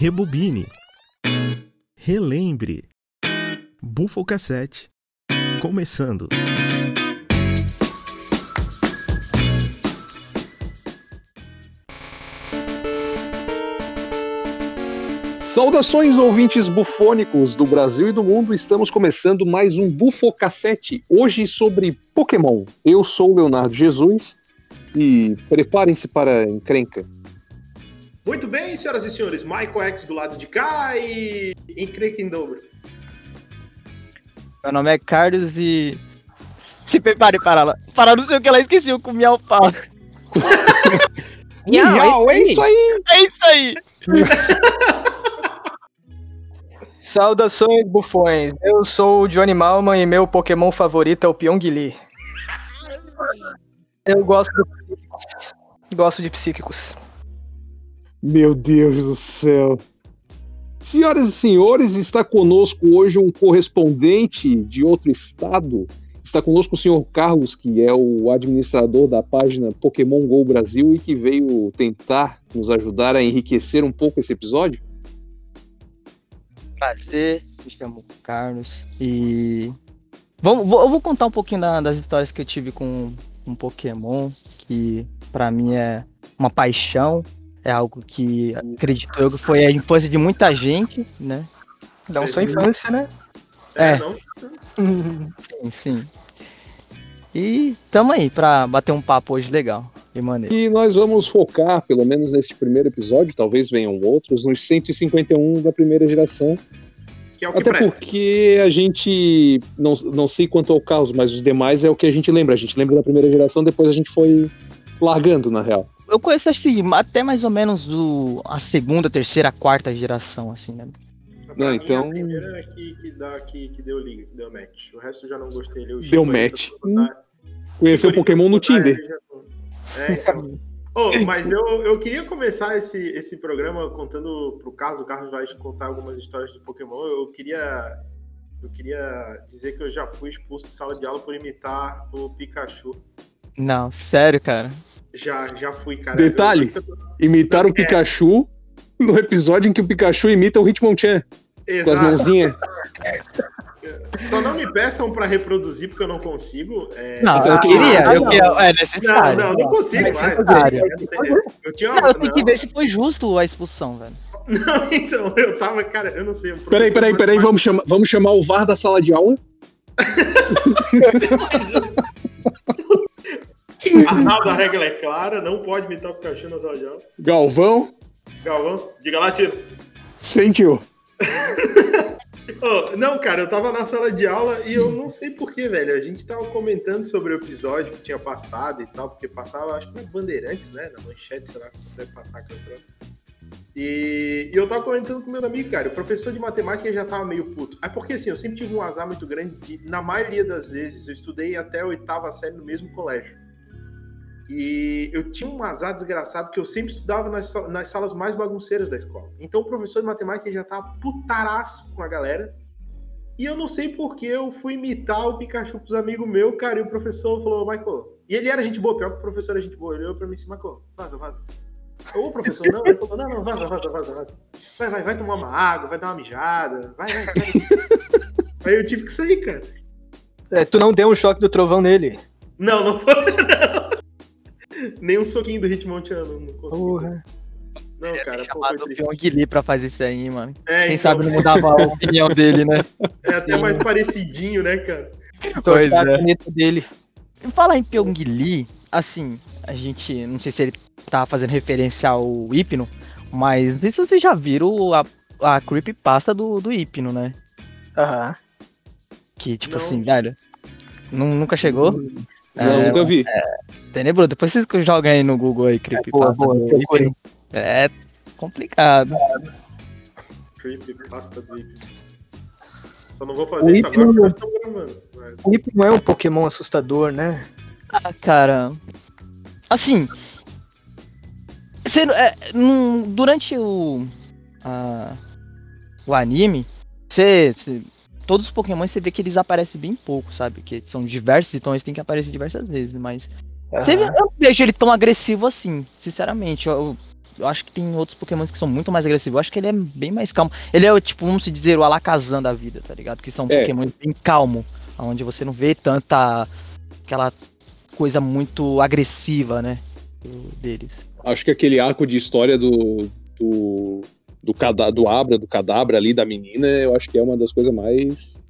rebobine, relembre. Bufo Cassete, começando. Saudações, ouvintes bufônicos do Brasil e do mundo. Estamos começando mais um Bufocassete, hoje sobre Pokémon. Eu sou o Leonardo Jesus e preparem-se para a encrenca. Muito bem, senhoras e senhores, Michael X do lado de cá e em dobro. Meu nome é Carlos e. Se prepare para lá. Para não sei o que ela esqueci, eu comi alfafa. Miau, é isso aí! É isso aí! Saudações, bufões. Eu sou o Johnny Malman e meu Pokémon favorito é o Pyongyi. Eu gosto de psíquicos. Gosto de psíquicos. Meu Deus do céu. Senhoras e senhores, está conosco hoje um correspondente de outro estado. Está conosco o senhor Carlos, que é o administrador da página Pokémon Go Brasil e que veio tentar nos ajudar a enriquecer um pouco esse episódio. Prazer, me chamo Carlos e. Vamos, eu vou contar um pouquinho da- das histórias que eu tive com um Pokémon, que pra mim é uma paixão. É algo que acredito eu que foi a infância de muita gente, né? Não sua infância, né? É. não? Sim, sim. E tamo aí pra bater um papo hoje legal e maneiro. E nós vamos focar, pelo menos nesse primeiro episódio, talvez venham outros, nos 151 da primeira geração. Que é o que Até presta. porque a gente. Não, não sei quanto ao caos, mas os demais é o que a gente lembra. A gente lembra da primeira geração, depois a gente foi largando, na real. Eu conheço assim, até mais ou menos o, a segunda, terceira, quarta geração, assim, né? Não, então- A primeira é que, que, dá, que, que deu liga, que deu match. O resto eu já não gostei. Eu Deu match. botar- Conheceu Pokémon no botar, Tinder. ele já- É, então. Ô, mas eu, eu queria começar esse, esse programa contando pro Carlos. O Carlos vai contar algumas histórias de Pokémon. Eu queria, eu queria dizer que eu já fui expulso de sala de aula por imitar o Pikachu. Não, sério, cara. Já, já fui, cara. Detalhe. Eu- Imitar o Pikachu no episódio em que o Pikachu imita o Hitmonchan com as Exato. mãozinhas. Só não me peçam pra reproduzir, porque eu não consigo. É... Não, Então, eu queria, ah, eu não. é Não, necessário. não, não consigo É mais. Eu, tenho- eu tinha uma. Não, eu tenho que não, ver se foi justo a expulsão, velho. não, então, eu tava, cara, eu não sei. Peraí, peraí, peraí, vamos chamar, vamos chamar o VAR da sala de aula. Arnaldo, a regra é clara, não pode imitar o Pikachu na sala de aula. Galvão, Galvão, diga lá, tio. sentiu. Ô, não, cara, eu tava na sala de aula e eu não sei porquê, velho. A gente tava comentando sobre o episódio que tinha passado e tal, porque passava, acho que na Bandeirantes, né? Na manchete, lá, como deve passar aquele troço. E, e eu tava comentando com meus amigos, cara, o professor de matemática já tava meio puto. É porque assim, eu sempre tive um azar muito grande de, na maioria das vezes, eu estudei até a oitava série no mesmo colégio. E eu tinha um azar desgraçado que eu sempre estudava nas, nas salas mais bagunceiras da escola. Então o professor de matemática já tava putaraço com a galera. E eu não sei porque eu fui imitar o Pikachu pros amigos meus, cara, e o professor falou, Michael. E ele era gente boa, pior que o professor era gente boa. Ele olhou pra mim disse, Michael, vaza, vaza. Ô, professor, não. Ele falou, não, não, vaza, vaza, vaza, vaza. Vai, vai, vai tomar uma água, vai dar uma mijada. Vai, vai, sai. Aí eu tive que sair, cara. É, tu não deu um choque do trovão nele. Não, não foi. Nem um soquinho do Hitmonchan, não, não consegui. Porra. Não, cara, pô, foi Chamado triste. Pyongyi pra fazer isso aí, mano. É, Quem então, sabe não mudava a opinião dele, né? é até mais parecidinho, né, cara? Pois é. a caneta dele. Falar em Pyongyi, assim, a gente, não sei se ele tava fazendo referência ao Hipno, mas não sei se vocês já viram a, a creepypasta do, do Hipno, né? Aham. Que, tipo Não. assim, velho, nu- nunca chegou? Não, É, nunca vi. Tenebroso, depois vocês jogam aí no Google aí, boa, do procurei. Hipno. É complicado. Creepypasta. Só não vou fazer O isso agora não- porque nós estamos gravando. Mas- O Ip não é um Pokémon assustador, né? Ah, cara. Assim. Você, é, num- durante o. a- o anime, você, você- Todos os Pokémon você vê que eles aparecem bem pouco, sabe? Que são diversos, então eles têm que aparecer diversas vezes. Mas. Você, Aham. eu não vejo ele tão agressivo assim, sinceramente. Eu- eu acho que tem outros Pokémons que são muito mais agressivos. Eu acho que ele é bem mais calmo. Ele é, tipo, vamos se dizer, o Alakazam da vida, tá ligado? Que são É. Pokémons bem calmo, onde você não vê tanta aquela coisa muito agressiva, né? deles. Acho que aquele arco de história do. do. Do, cada, do Abra, do Cadabra ali, da menina, eu acho que é uma das coisas mais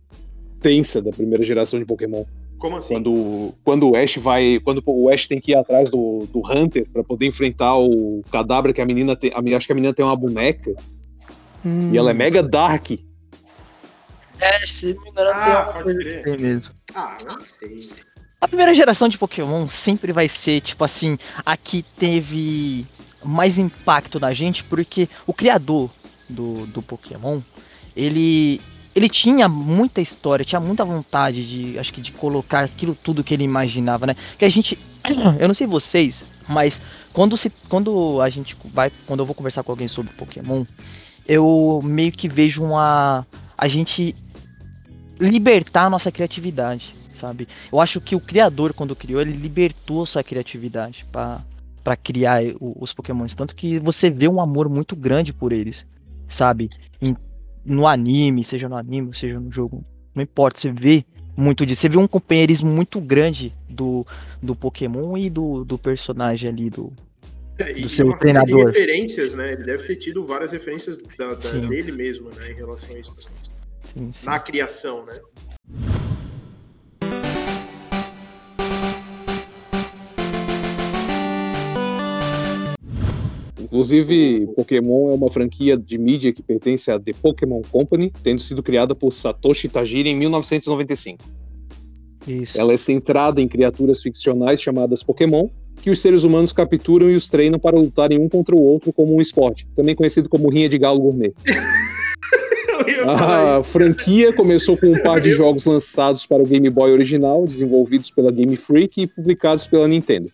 tensa da primeira geração de Pokémon. Como assim? Quando, quando o Ash vai. Quando o Ash tem que ir atrás do, do Hunter pra poder enfrentar o Cadabra, que a menina tem. a- acho que a menina tem uma boneca. Hum. E ela é mega dark. É, se não me engano, Ah, pode crer. tem mesmo. Ah, não sei. A primeira geração de Pokémon sempre vai ser, tipo assim, a que teve mais impacto na gente, porque o criador do, do Pokémon, ele ele tinha muita história, tinha muita vontade de, acho que de colocar aquilo tudo que ele imaginava, né? Que a gente, eu não sei vocês, mas quando se quando a gente vai, quando eu vou conversar com alguém sobre Pokémon, eu meio que vejo uma a gente libertar a nossa criatividade, sabe? Eu acho que o criador, quando criou, ele libertou sua criatividade pra para criar os Pokémons. Tanto que você vê um amor muito grande por eles, sabe? Em- no anime, seja no anime, seja no jogo, não importa, você vê muito disso. Você vê um companheirismo muito grande do, do Pokémon e do, do personagem ali, do. É, Do e seu treinador. Referências, né? Ele deve ter tido várias referências da, da- Sim. dele mesmo, né? Em relação a isso. assim, sim. Na criação, né? Inclusive, Pokémon é uma franquia de mídia que pertence à The Pokémon Company, tendo sido criada por Satoshi Tajiri em 1995. Isso. Ela é centrada em criaturas ficcionais chamadas Pokémon, que os seres humanos capturam e os treinam para lutarem um contra o outro como um esporte, também conhecido como rinha de galo gourmet. A franquia começou com um par de jogos lançados para o Game Boy original, desenvolvidos pela Game Freak e publicados pela Nintendo.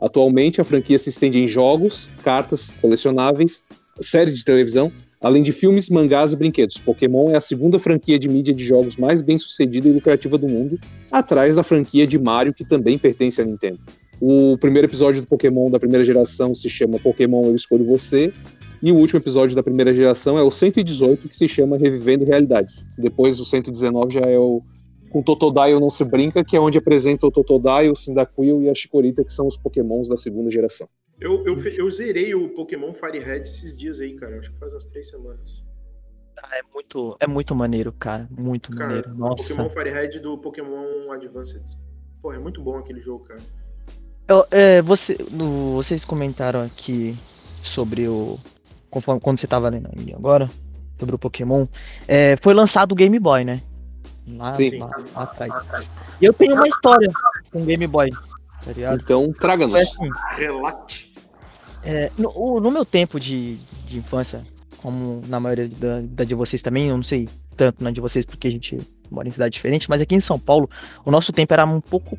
Atualmente, a franquia se estende em jogos, cartas, colecionáveis, série de televisão, além de filmes, mangás e brinquedos. Pokémon é a segunda franquia de mídia de jogos mais bem sucedida e lucrativa do mundo, atrás da franquia de Mario, que também pertence à Nintendo. O primeiro episódio do Pokémon da primeira geração se chama Pokémon Eu Escolho Você, e o último episódio da primeira geração é o 118, que se chama Revivendo Realidades. Depois o 119 já é o com Totodile Não Se Brinca, que é onde apresenta o Totodile, o Cyndaquil e a Chikorita, que são os pokémons da segunda geração. Eu, eu, eu zerei o Pokémon Fire Red esses dias aí, cara. Acho que faz umas três semanas. É muito, é muito maneiro, cara. Muito Cara, maneiro. o Nossa. Pokémon Fire Red do Pokémon Advanced. Pô, é muito bom aquele jogo, cara. Eu- é, você, no- vocês comentaram aqui sobre o. Conforme, quando você tava lendo aí agora, sobre o Pokémon. é, foi lançado o Game Boy, né? Lá, Sim. lá- lá atrás. E eu tenho uma história com o Game Boy, tá ligado? Então, traga-nos. assim, Relate. é, no, no meu tempo de, de infância, como na maioria da, da de vocês também, eu não sei tanto na de vocês porque a gente mora em cidade diferente, mas aqui em São Paulo, o nosso tempo era um pouco.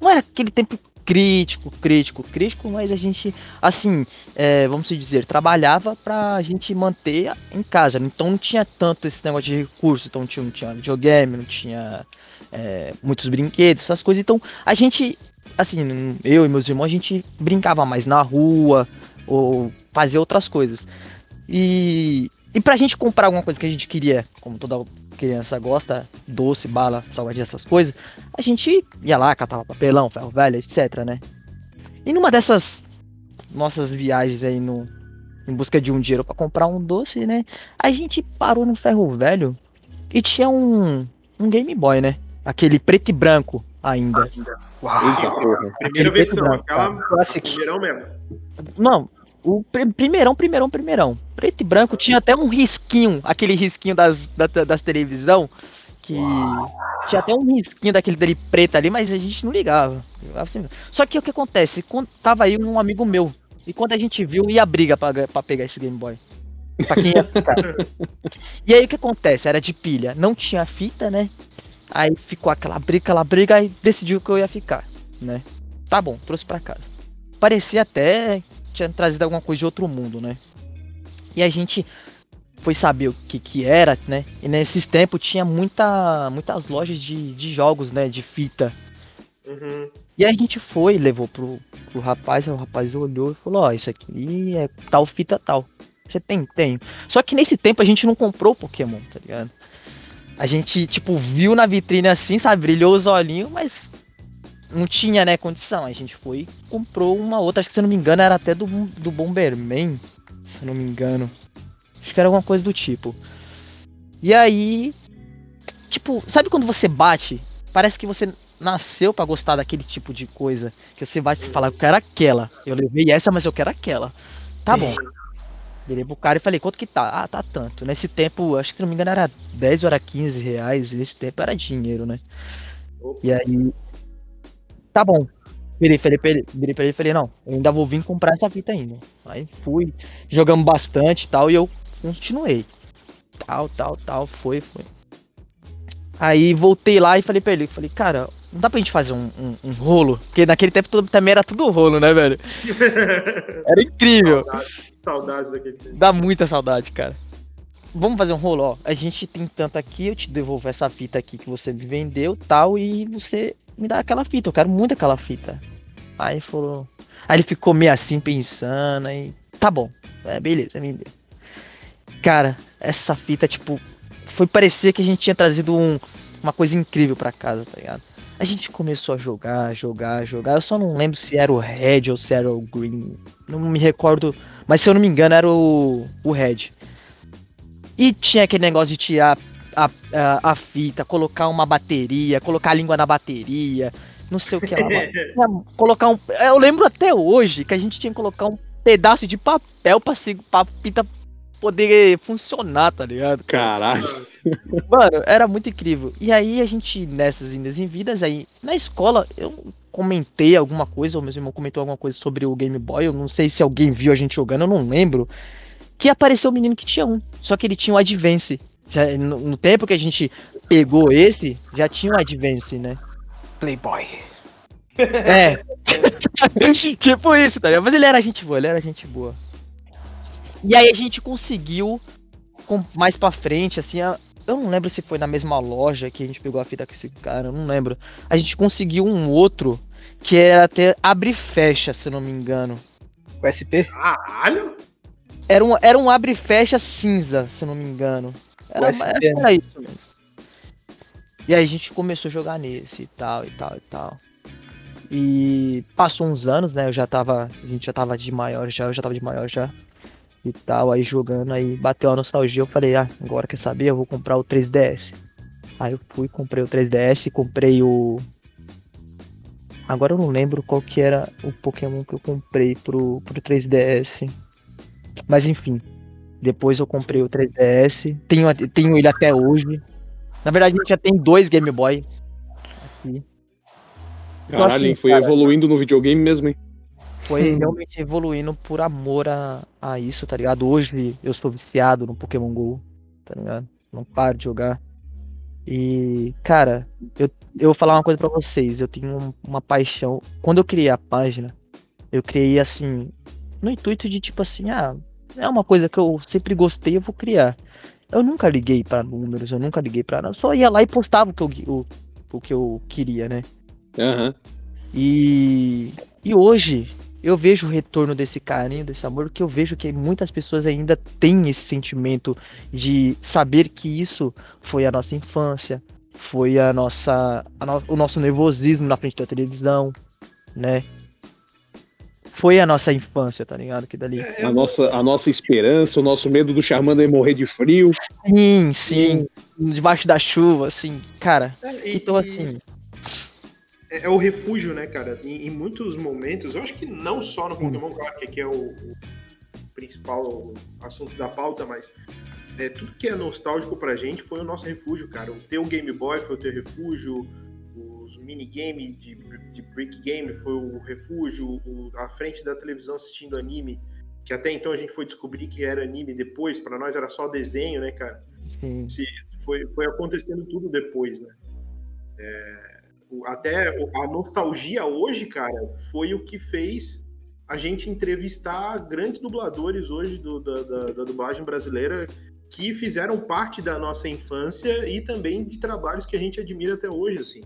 Não era aquele tempo crítico, crítico, crítico, mas a gente, assim, é, vamos dizer, trabalhava pra gente manter em casa. Então não tinha tanto esse negócio de recurso, então não tinha, não tinha videogame, não tinha é, muitos brinquedos, essas coisas. Então a gente, assim, eu e meus irmãos, a gente brincava mais na rua ou fazia outras coisas. E, e pra gente comprar alguma coisa que a gente queria, como toda criança gosta, doce, bala, salgadinho, essas coisas, a gente ia lá, catava papelão, ferro velho, etc, né? E numa dessas nossas viagens aí no, em busca de um dinheiro pra comprar um doce, né? A gente parou no ferro velho e tinha um, um Game Boy, né? Aquele preto e branco ainda. Uau. Eita porra. Primeira Aquele versão, branco, aquela Classic. mesmo. Não, o pri- primeirão, primeirão, primeirão. Preto e branco tinha até um risquinho, aquele risquinho das, da- das televisão, que tinha até um risquinho daquele dele preto ali, mas a gente não ligava. Assim, Só que o que acontece? Quando tava aí um amigo meu, e quando a gente viu, ia briga pra, pra pegar esse Game Boy. Pra quem ia ficar. e aí o que acontece? Era de pilha, não tinha fita, né? Aí ficou aquela briga, aquela briga, aí decidiu que eu ia ficar, né? Tá bom, trouxe pra casa. Parecia até tinha trazido alguma coisa de outro mundo, né? E a gente foi saber o que que era, né? E nesses tempos tinha muita, muitas lojas de, de jogos, né? De fita. Uhum. E a gente foi, levou pro pro rapaz, o rapaz olhou e falou, ó, isso aqui é tal fita tal. Você tem? Tenho. Só que nesse tempo a gente não comprou Pokémon, tá ligado? A gente, tipo, viu na vitrine assim, sabe? Brilhou os olhinhos, mas não tinha, né, condição. A gente foi e comprou uma outra, acho que se não me engano era até do, do Bomberman, se eu não me engano. Acho que era alguma coisa do tipo. E aí, tipo, sabe quando você bate? Parece que você nasceu pra gostar daquele tipo de coisa. Que você vai se falar, eu quero aquela. Eu levei essa, mas eu quero aquela. Tá bom. Virei pro cara e falei, quanto que tá? Ah, tá tanto. Nesse tempo, acho que se não me engano era 10 ou era 15 reais. Nesse tempo era dinheiro, né? E aí. Tá bom. Virei, falei pra ele, virei pra ele e falei, não, eu ainda vou vir comprar essa fita ainda. Aí fui, jogamos bastante e tal, e eu continuei. Tal, tal, tal, foi, foi. Aí voltei lá e falei pra ele, falei, cara, não dá pra gente fazer um, um, um rolo? Porque naquele tempo tudo, também era tudo rolo, né, velho? Era incrível. Saudades, saudades daquele tempo. Dá muita saudade, cara. Vamos fazer um rolo, ó. A gente tem tanto aqui, eu te devolvo essa fita aqui que você me vendeu, tal, e você me dá aquela fita. Eu quero muito aquela fita. Aí falou. Aí ele ficou meio assim pensando, aí. Tá bom. É, beleza, me deu. Cara, essa fita, tipo, foi parecer que a gente tinha trazido um, uma coisa incrível pra casa, tá ligado? A gente começou a jogar, jogar, jogar. Eu só não lembro se era o Red ou se era o Green. Não me recordo. Mas se eu não me engano, era o, o Red. E tinha aquele negócio de tirar a, a, a fita, colocar uma bateria, colocar a língua na bateria, não sei o que lá. Tinha- colocar um. Eu lembro até hoje que a gente tinha que colocar um pedaço de papel pra, se- pra fita poder funcionar, tá ligado? Caralho. Mano, era muito incrível. E aí a gente, nessas indas em vidas, aí na escola eu comentei alguma coisa, ou meu irmão comentou alguma coisa sobre o Game Boy. Eu não sei se alguém viu a gente jogando, eu não lembro. Que apareceu um menino que tinha um, só que ele tinha o Advance. Já, no, no tempo que a gente pegou esse, já tinha o Advance, né? Playboy. É. tipo isso, tá ligado? Mas ele era gente boa, ele era gente boa. E aí a gente conseguiu, com, mais pra frente, assim, a- eu não lembro se foi na mesma loja que a gente pegou a fita com esse cara, eu não lembro. A gente conseguiu um outro que era até abre e fecha, se eu não me engano. O SP? Caralho! Era um, era um abre e fecha cinza, se eu não me engano. Era, era, era isso mesmo. E aí a gente começou a jogar nesse e tal, e tal, e tal. E passou uns anos, né? Eu já tava. A gente já tava de maior já, eu já tava de maior já. E tal, aí jogando, aí bateu a nostalgia, eu falei, ah, agora quer saber? Eu vou comprar o 3DS. Aí eu fui, comprei o 3DS, comprei o. Agora eu não lembro qual que era o Pokémon que eu comprei pro, pro 3DS. Mas enfim. Depois eu comprei o 3DS. Tenho, tenho ele até hoje. Na verdade, a gente já tem dois Game Boy. Aqui. Caralho, assim, hein? Foi cara. evoluindo no videogame mesmo, hein? Foi realmente evoluindo por amor a, a isso, tá ligado? Hoje eu sou viciado no Pokémon GO, tá ligado? Não paro de jogar. E, cara, eu, eu vou falar uma coisa pra vocês. Eu tenho um- uma paixão. Quando eu criei a página, eu criei assim, no intuito de tipo assim, ah, é uma coisa que eu sempre gostei, eu vou criar. Eu nunca liguei pra números, eu nunca liguei pra nada. Só ia lá e postava o que eu, o, o que eu queria, né? Aham. E, e hoje eu vejo o retorno desse carinho, desse amor, que eu vejo que muitas pessoas ainda têm esse sentimento de saber que isso foi a nossa infância, foi a nossa, a no- o nosso nervosismo na frente da televisão, né? Foi a nossa infância, tá ligado? Que dali. A nossa, a nossa esperança, o nosso medo do Charmander morrer de frio. Sim, sim. Debaixo da chuva, assim, cara. E- Então, assim, É, é o refúgio, né, cara? Em, em muitos momentos, eu acho que não só no Pokémon, claro que aqui é o, o principal assunto da pauta, mas é, tudo que é nostálgico pra gente foi o nosso refúgio, cara. O teu Game Boy foi o teu refúgio, os minigame de, de Brick Game foi o refúgio, o, a frente da televisão assistindo anime, que até então a gente foi descobrir que era anime depois, pra nós era só desenho, né, cara? sim. se foi, foi acontecendo tudo depois, né? É, até a nostalgia hoje, cara, foi o que fez a gente entrevistar grandes dubladores hoje do- da, da- da dublagem brasileira que fizeram parte da nossa infância e também de trabalhos que a gente admira até hoje, assim.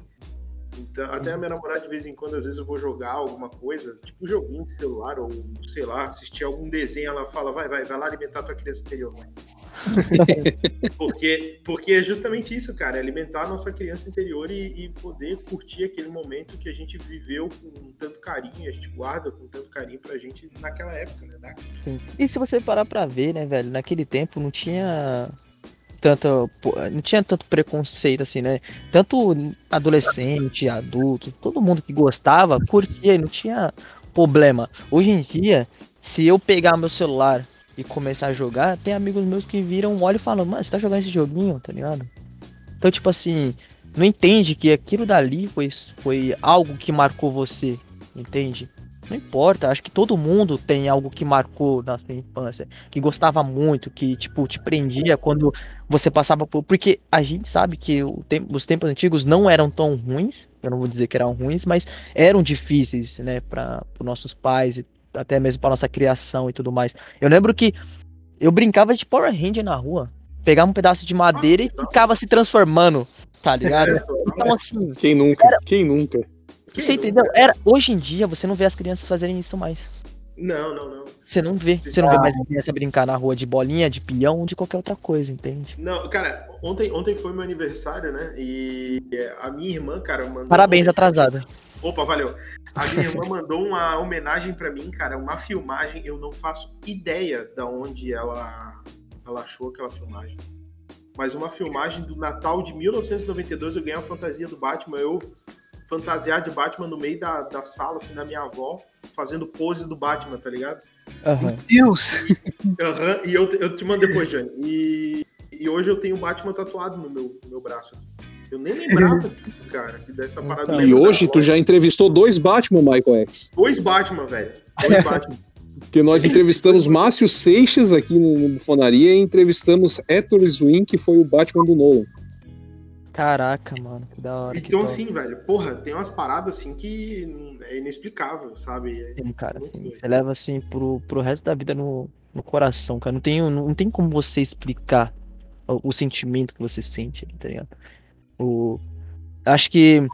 Então, até a minha namorada, de vez em quando, às vezes eu vou jogar alguma coisa, tipo um joguinho de celular, ou sei lá, assistir algum desenho, ela fala, vai, vai, vai lá alimentar tua criança interior, mãe. porque, porque é justamente isso, cara, é alimentar a nossa criança interior e, e, poder curtir aquele momento que a gente viveu com tanto carinho, a gente guarda com tanto carinho pra gente naquela época, né? Da... E se você parar pra ver, né, velho, naquele tempo não tinha tanto não tinha tanto preconceito assim, né? Tanto adolescente, adulto, todo mundo que gostava, curtia e não tinha problema. Hoje em dia, se eu pegar meu celular e começar a jogar, tem amigos meus que viram, olham e falam, mano, você tá jogando esse joguinho, tá ligado? Então, tipo assim, não entende que aquilo dali foi, foi algo que marcou você, entende? Não importa, acho que todo mundo tem algo que marcou na sua infância, que gostava muito, que tipo te prendia quando você passava por, porque a gente sabe que tempo, os tempos antigos não eram tão ruins, eu não vou dizer que eram ruins, mas eram difíceis, né, para os nossos pais e até mesmo para nossa criação e tudo mais. Eu lembro que eu brincava de Power Ranger na rua, pegava um pedaço de madeira e ficava se transformando, tá ligado? Então assim, quem nunca? Era... Quem nunca? Você entendeu? Era, hoje em dia você não vê as crianças fazerem isso mais. Não, não, não. Você não vê. Você não vê mais criança brincar na rua de bolinha, de peão, de qualquer outra coisa, entende? Não, cara, ontem, ontem foi meu aniversário, né? E a minha irmã, cara, mandou. Parabéns, uma... atrasada. Opa, valeu. A minha irmã mandou uma homenagem para mim, cara, uma filmagem. Eu não faço ideia da onde ela, ela achou aquela filmagem. Mas uma filmagem do Natal de 1992, eu ganhei a fantasia do Batman. Eu fantasiar de Batman no meio da, da sala, assim, da minha avó, fazendo pose do Batman, tá ligado? Uhum. Deus! Uhum, e eu, eu te mando depois, Johnny. E, e hoje eu tenho o Batman tatuado no meu, no meu braço. Eu nem lembrava disso, cara, dessa parada. E hoje tu já entrevistou dois Batman, Michael X. Dois Batman, velho. Dois Batman. Porque nós entrevistamos Márcio Seixas aqui no Bufonaria e entrevistamos Héctor Zwin, que foi o Batman do Nolan. Caraca, mano, que da hora. Então, assim, velho, porra, tem umas paradas assim que é inexplicável, sabe? Sim, cara, sim. Você leva assim pro, pro resto da vida no, no coração, cara. Não tem, não tem como você explicar o, o sentimento que você sente, tá ligado? O, acho que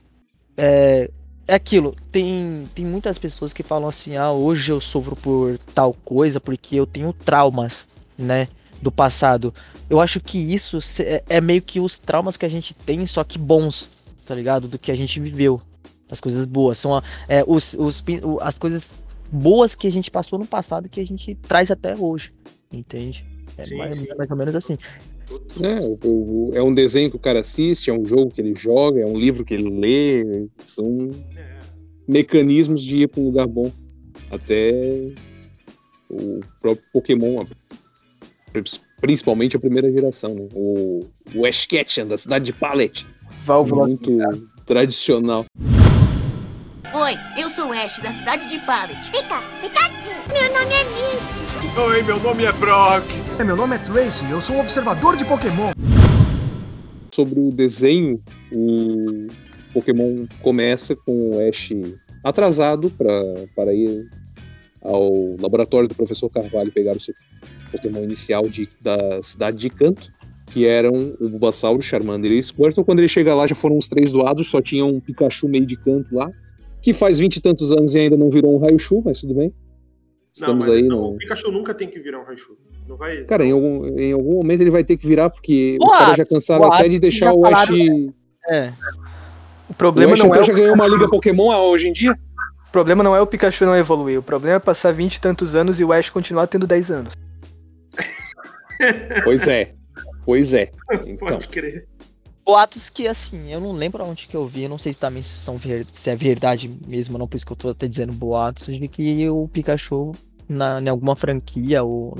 é, é aquilo. Tem, tem muitas pessoas que falam assim: ah, hoje eu sofro por tal coisa porque eu tenho traumas, né? Do passado eu acho que isso é, é meio que os traumas que a gente tem, só que bons, tá ligado? Do que a gente viveu. As coisas boas. São é, os, os, as coisas boas que a gente passou no passado que a gente traz até hoje. Entende? É sim, mais, sim. mais, ou menos assim. É, é um desenho que o cara assiste, é um jogo que ele joga, é um livro que ele lê. São mecanismos de ir para um lugar bom. Até o próprio Pokémon principalmente a primeira geração, né? o, o Ash Ketchum, da cidade de Pallet. Válvula. Muito tradicional. Oi, eu sou Ash, da cidade de Pallet. Pica, Pikachu. Meu nome é Misty. Oi, meu nome é Brock. É, meu nome é Tracy, eu sou um observador de Pokémon. Sobre o desenho, o Pokémon começa com o Ash atrasado para ir ao laboratório do professor Carvalho pegar o seu Pokémon inicial de, da cidade de Canto, que eram o Bulbasaur, Charmander e Squirtle. Quando ele chega lá, já foram os três doados, só tinha um Pikachu meio de canto lá, que faz vinte e tantos anos e ainda não virou um Raichu, mas tudo bem. Estamos não, aí não, no... O Pikachu nunca tem que virar um Raichu. Não vai... Cara, em algum, em algum momento ele vai ter que virar, porque Boa, os caras já cansaram até de deixar o Ash. É. O problema o Ash não é. já ganhou uma liga Pokémon hoje em dia? O problema não é o Pikachu não evoluir. O problema é passar 20 e tantos anos e o Ash continuar tendo 10 anos. Pois é. Pois é. Então. Pode crer. Boatos que, assim, eu não lembro onde que eu vi, eu não sei também se, são ver, se é verdade mesmo, não, por isso que eu tô até dizendo boatos, de que o Pikachu, na, em alguma franquia, ou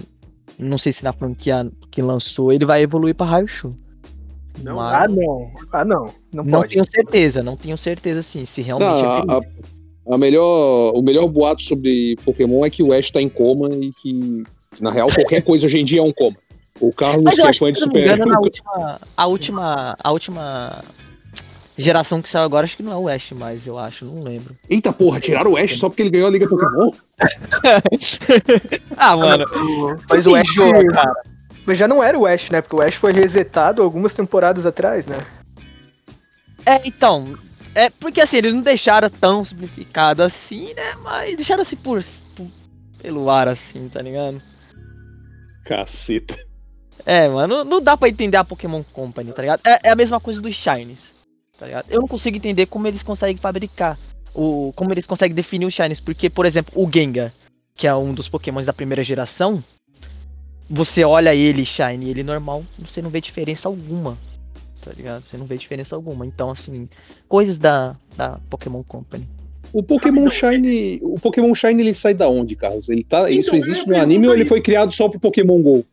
não sei se na franquia que lançou, ele vai evoluir pra Raichu. Não, Mas... Ah, não. Ah, não. Não, não pode. tenho certeza, não tenho certeza, sim, se realmente não, é a, a, melhor, o melhor boato sobre Pokémon é que o Ash tá em coma e que, na real, qualquer coisa hoje em dia é um coma. O Carlos, que é fã de Super engano, última, a última. A última geração que saiu agora, acho que não é o Ash mais, eu acho, não lembro. Eita porra, tiraram o Ash só porque ele ganhou a Liga Pokémon? ah, mano. Mas o Ash. Cara. Mas já não era o Ash, né? Porque o Ash foi resetado algumas temporadas atrás, né? É, então. É, porque assim, eles não deixaram tão simplificado assim, né? Mas deixaram assim por, por- pelo ar, assim, tá ligado? Caceta. É, mano, não dá pra entender a Pokémon Company, tá ligado? É, é a mesma coisa dos Shines, tá ligado? Eu não consigo entender como eles conseguem fabricar, o, como eles conseguem definir os Shines, porque, por exemplo, o Gengar, que é um dos Pokémons da primeira geração, você olha ele Shine, ele normal, você não vê diferença alguma, tá ligado? Você não vê diferença alguma. Então, assim, coisas da, da Pokémon Company. O Pokémon Rapidão. Shine. O Pokémon Shine ele sai da onde, Carlos? Ele tá, isso Então, existe eu ia no anime ou ele foi criado só pro Pokémon GO?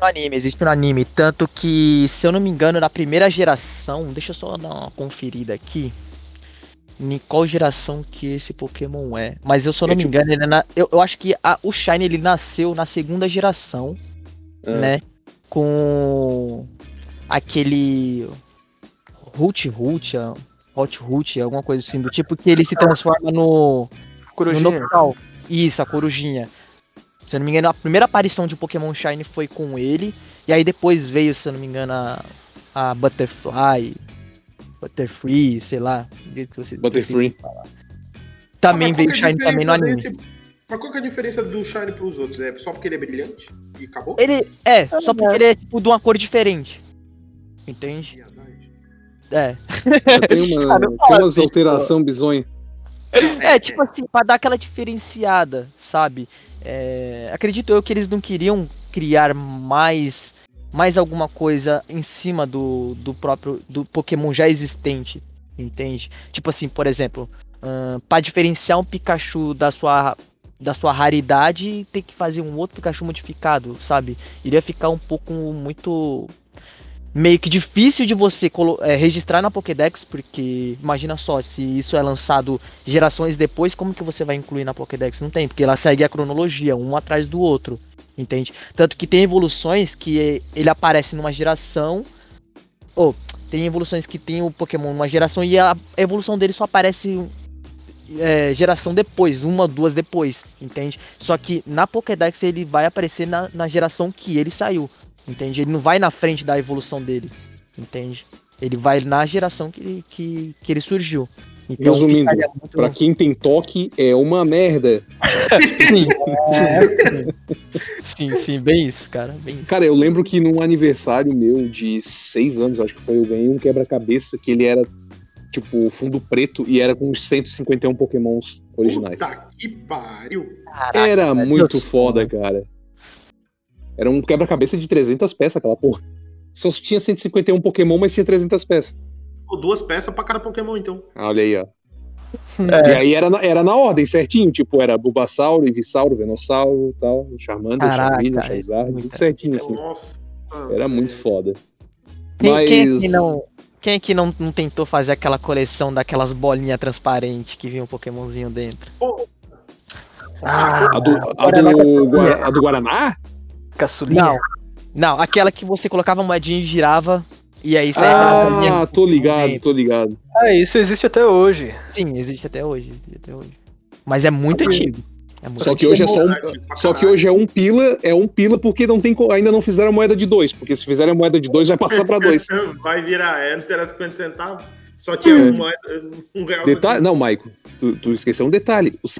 No anime, existe no anime. Tanto que, se eu não me engano, na primeira geração. Deixa eu só dar uma conferida aqui. Em qual geração que esse Pokémon é. Mas eu, se eu não É me tipo- engano, ele é na, eu, eu acho que a- o Shine ele nasceu na segunda geração, Ah. né? Com aquele. Root Root, a- Hot Root, alguma coisa assim, do tipo que ele se transforma no. No Corujinha. Noctowl. Isso, a corujinha. Se eu não me engano, a primeira aparição de Pokémon Shine foi com ele. E aí depois veio, se eu não me engano, a, a Butterfly. Butterfree, sei lá. você Butterfree. Também Ah, veio é Shine também no anime. desse- Mas qual que é a diferença do Shine pros outros? É só porque ele é brilhante? E acabou? Ele é, só porque ele é tipo de uma cor diferente. Entende? É. Tem, uma, Ah, tem umas assim, alteração bizonha. É, tipo assim, pra dar aquela diferenciada, sabe? É, acredito eu que eles não queriam criar mais mais alguma coisa em cima do, do próprio do Pokémon já existente, entende? Tipo assim, por exemplo, ahn, pra diferenciar um Pikachu da sua da sua raridade, tem que fazer um outro Pikachu modificado, sabe? Iria ficar um pouco muito meio que difícil de você é, registrar na Pokédex, porque imagina só, se isso é lançado gerações depois, como que você vai incluir na Pokédex? Não tem, porque ela segue a cronologia, um atrás do outro, entende? Tanto que tem evoluções que ele aparece numa geração, ou tem evoluções que tem o Pokémon numa geração e a evolução dele só aparece é, geração depois, uma, duas depois, entende? Só que na Pokédex ele vai aparecer na, na geração que ele saiu, entende? Ele não vai na frente da evolução dele, entende? Ele vai na geração que, ele- que, que ele surgiu. Então, Resumindo, ficaria muito- Pra quem tem toque, é uma merda. Sim. sim, sim, bem isso, cara. Bem isso. Cara, eu lembro que num aniversário meu de seis anos, acho que foi, eu ganhei um quebra-cabeça que ele era, tipo, fundo preto e era com uns 151 pokémons originais. Puta que pariu. Caraca, Era muito Deus foda, cara. Era um quebra-cabeça de 300 peças, aquela porra. Só tinha 151 Pokémon, mas tinha 300 peças. Pô, duas peças pra cada Pokémon, então. Ah, Olha aí, ó. É. E aí era na, era na ordem, certinho. Tipo, era Bulbasauro, Ivisauro, Venossauro tal, Charmander, Charmeleon, é Charizard, tudo certinho, assim. Nossa. Era muito foda. Quem, Mas... quem aqui não, quem aqui não, não tentou fazer aquela coleção daquelas bolinhas transparentes que vinha um Pokémonzinho dentro? Pô, Ah, A do, a do, a do Guaraná? Caçulinha. Não. Não, aquela que você colocava a moedinha e girava e aí bolinha Ah, tô ligado, tô ligado. Ah, isso existe até hoje. Sim, existe até hoje, existe até hoje. Mas é muito antigo. É muito Só que hoje é só um, só que hoje é um pila, é um pila porque não tem, ainda não fizeram a moeda de dois, porque se fizerem a moeda de dois vai passar pra dois. Vai virar, é, não terá 50 centavos. Só tinha É. uma, um real. Detalhe, não, Maico, tu, tu esqueceu um detalhe. Os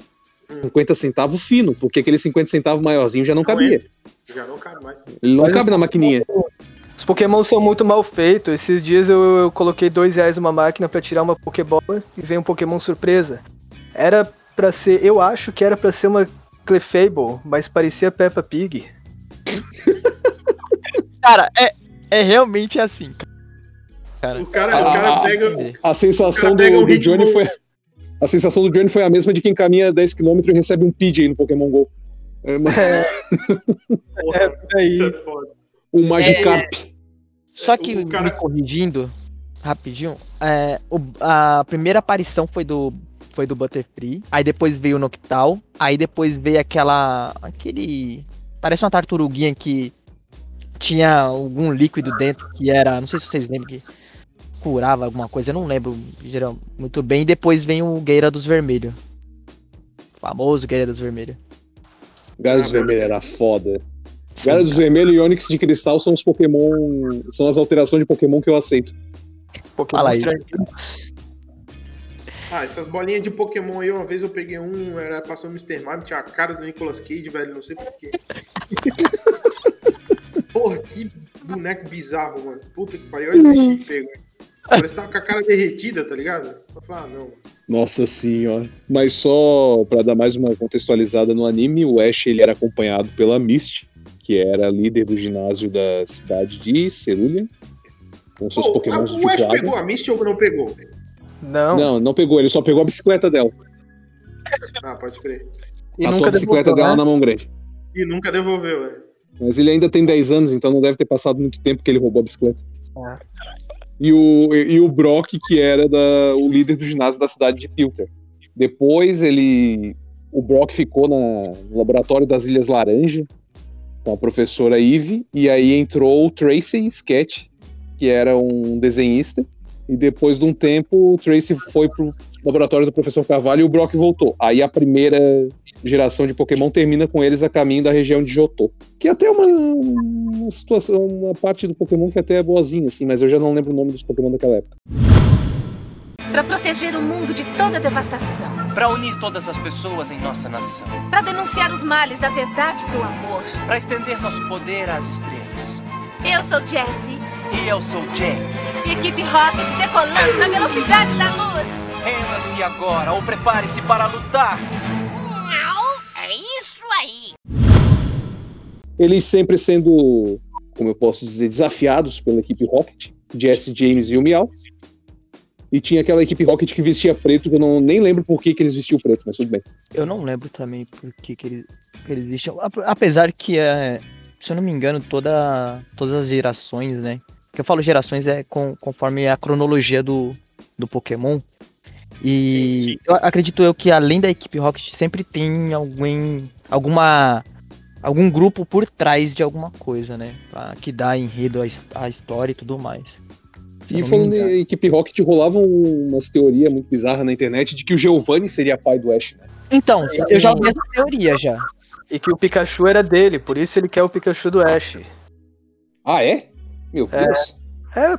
50 centavos fino, porque aquele 50 centavos maiorzinho já não cabia. Já não cabe mais. Ele não Mas cabe os na maquininha. Os Pokémon são muito mal feitos. Esses dias eu, eu coloquei dois reais numa máquina pra tirar uma Pokébola e veio um Pokémon surpresa. Era pra ser, eu acho que era pra ser uma Clefable, mas parecia Peppa Pig. Cara, é, é realmente assim. Cara. O cara, o cara Ah, pega. A sensação O cara pega do, um do Johnny foi. A sensação do Johnny foi a mesma de quem caminha 10km e recebe um PJ no Pokémon GO. É, mas- Porra, aí. Isso é foda. um Magikarp. Só que O cara- me corrigindo rapidinho, é, o- a primeira aparição foi do foi do Butterfree, aí depois veio o Noctowl, aí depois veio aquela aquele parece uma tartaruguinha que tinha algum líquido dentro que era, não sei se vocês lembram que curava alguma coisa, eu não lembro geral, muito bem, e depois vem o Gueira dos Vermelhos. O famoso Gueira dos Vermelhos. Gyarados Ah, Vermelho era foda. Gyarados Vermelho e Onix de Cristal são os Pokémon. São as alterações de Pokémon que eu aceito. Pokémon Fala aí. Ah, essas bolinhas de Pokémon aí, uma vez eu peguei um, era passou o Mr. Mime, tinha a cara do Nicolas Cage, velho, não sei porquê. Porra, que boneco bizarro, mano. Puta que pariu, olha esse chip pego. Parece que tava com a cara derretida, tá ligado? Eu falei, ah, não. Nossa senhora. Mas só pra dar mais uma contextualizada no anime, o Ash ele era acompanhado pela Misty, que era líder do ginásio da cidade de Cerulean, com seus Pô, pokémons a- de o Ash água. pegou a Misty ou não pegou? Não, Não, não pegou, ele só pegou a bicicleta dela. Ah, pode crer. e a nunca bicicleta devolveu, dela né? na mão grande. E nunca devolveu, velho. Mas ele ainda tem 10 anos, então não deve ter passado muito tempo que ele roubou a bicicleta. É. E, o, e o Brock, que era da- o líder do ginásio da cidade de Pilter. Depois ele. O Brock ficou na- no laboratório das Ilhas Laranja com a professora Eve, e aí entrou o Tracy Sketch, que era um desenhista. E depois de um tempo, o Tracy foi pro laboratório do professor Carvalho e o Brock voltou. Aí a primeira geração de Pokémon termina com eles a caminho da região de Johto. Que é até uma, uma situação, uma parte do Pokémon que até é boazinha, assim, mas eu já não lembro o nome dos Pokémon daquela época. Para proteger o mundo de toda devastação. Para unir todas as pessoas em nossa nação. Para denunciar os males da verdade e do amor. Para estender nosso poder às estrelas. Eu sou Jessie. E eu sou James. Equipe Rocket decolando na velocidade da luz. Renda-se agora ou prepare-se para lutar. Não, é isso aí. Eles sempre sendo, como eu posso dizer, desafiados pela equipe Rocket, Jesse, James e o Miau. E tinha aquela equipe Rocket que vestia preto, que eu não, nem lembro por que, que eles vestiam preto, mas tudo bem. Eu não lembro também por que, que eles, que eles. Ap- Apesar que, é, se eu não me engano, toda, todas as gerações, né? Que eu falo gerações é com- conforme a cronologia do, do Pokémon. E eu acredito eu que além da equipe Rocket sempre tem alguém, alguma, algum grupo por trás de alguma coisa, né? Pra, que dá enredo à, his- à história e tudo mais. Se E falando em equipe Rocket, rolavam umas teorias muito bizarras na internet de que o Giovanni seria pai do Ash, né? Então, eu já ouvi essa teoria já. E que o Pikachu era dele, por isso ele quer o Pikachu do Ash. Ah, é? Meu É. Deus. É,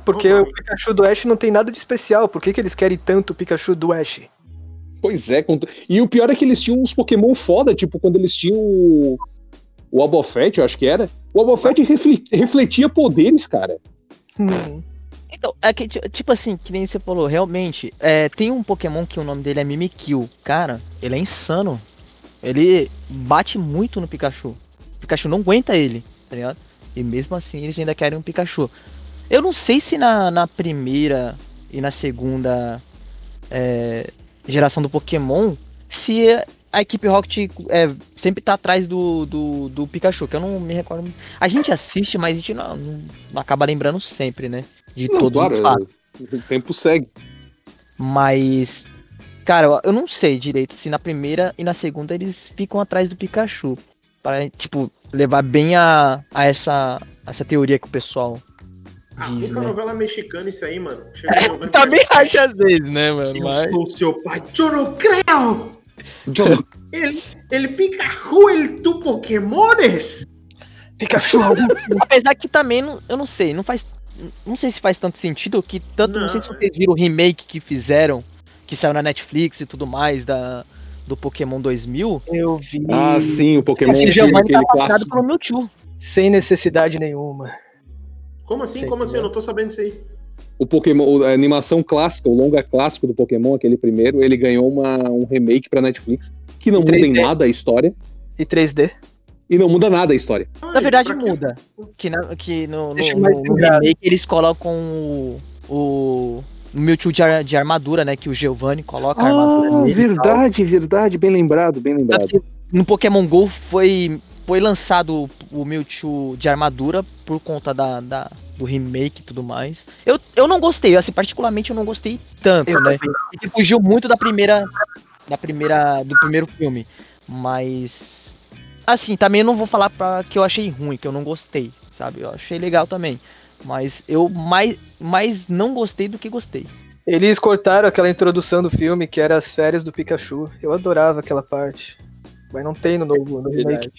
porque o Pikachu do Ash não tem nada de especial. Por que, que eles querem tanto o Pikachu do Ash? Pois é. E o pior é que eles tinham uns Pokémon foda, tipo, quando eles tinham o, o Abofete, eu acho que era. O Abofete refle- refletia poderes, cara. Hum. Então, é que, ti- tipo assim, que nem você falou, realmente, é, tem um Pokémon que o nome dele é Mimikyu. Cara, ele é insano. Ele bate muito no Pikachu. O Pikachu não aguenta ele, tá ligado? E mesmo assim eles ainda querem um Pikachu. Eu não sei se na, na primeira e na segunda é, geração do Pokémon, se a equipe Rocket é, sempre tá atrás do, do, do Pikachu, que eu não me recordo. A gente assiste, mas a gente não, não acaba lembrando sempre, né? De Não, todos claro, os fatos. o tempo segue. Mas, cara, eu- eu não sei direito se na primeira e na segunda eles ficam atrás do Pikachu. Para, tipo, levar bem a, a essa, essa teoria que o pessoal Ah, diz, puta né? novela mexicana isso aí, mano. Giovanni Tá bem racha às vezes, né, mano? Eu Mas, sou seu pai. Eu não creio! Ele, ele Pikachu, ele tu Pokémones? Pikachu! apesar que também, não, eu não sei, não faz. Não sei se faz tanto sentido que tanto. Não, sei se Não, vocês viram o remake que fizeram, que saiu na Netflix e tudo mais, da, do Pokémon 2000. Eu vi. Ah, sim, o Pokémon Esse filme, Giovanni tá clássico. pelo Mewtwo. Sem necessidade nenhuma. Como assim? Sei Como assim? Eu não tô sabendo disso aí. O Pokémon, a animação clássica, o longa clássico do Pokémon, aquele primeiro, ele ganhou uma, um remake pra Netflix, que não muda em 3D. nada a história, E 3D. e não muda nada a história. Na verdade Pra quê? muda. Que, na, que no, no, no- remake eles colocam o, o, o Mewtwo de, ar- de armadura, né? Que o Giovanni coloca a armadura. Ah, verdade, verdade, bem lembrado, bem lembrado. No Pokémon GO foi, foi lançado o Mewtwo de armadura por conta da, da- do remake e tudo mais. Eu, eu não gostei, assim, particularmente eu não gostei tanto, Eu né? E que fugiu muito da primeira. Da primeira. Do primeiro filme. Mas. Assim, também eu não vou falar pra, que eu achei ruim, que eu não gostei, sabe? Eu achei legal também. Mas eu mais, mais não gostei do que gostei. Eles cortaram aquela introdução do filme que era as férias do Pikachu. Eu adorava aquela parte. Mas não tem no novo no remake.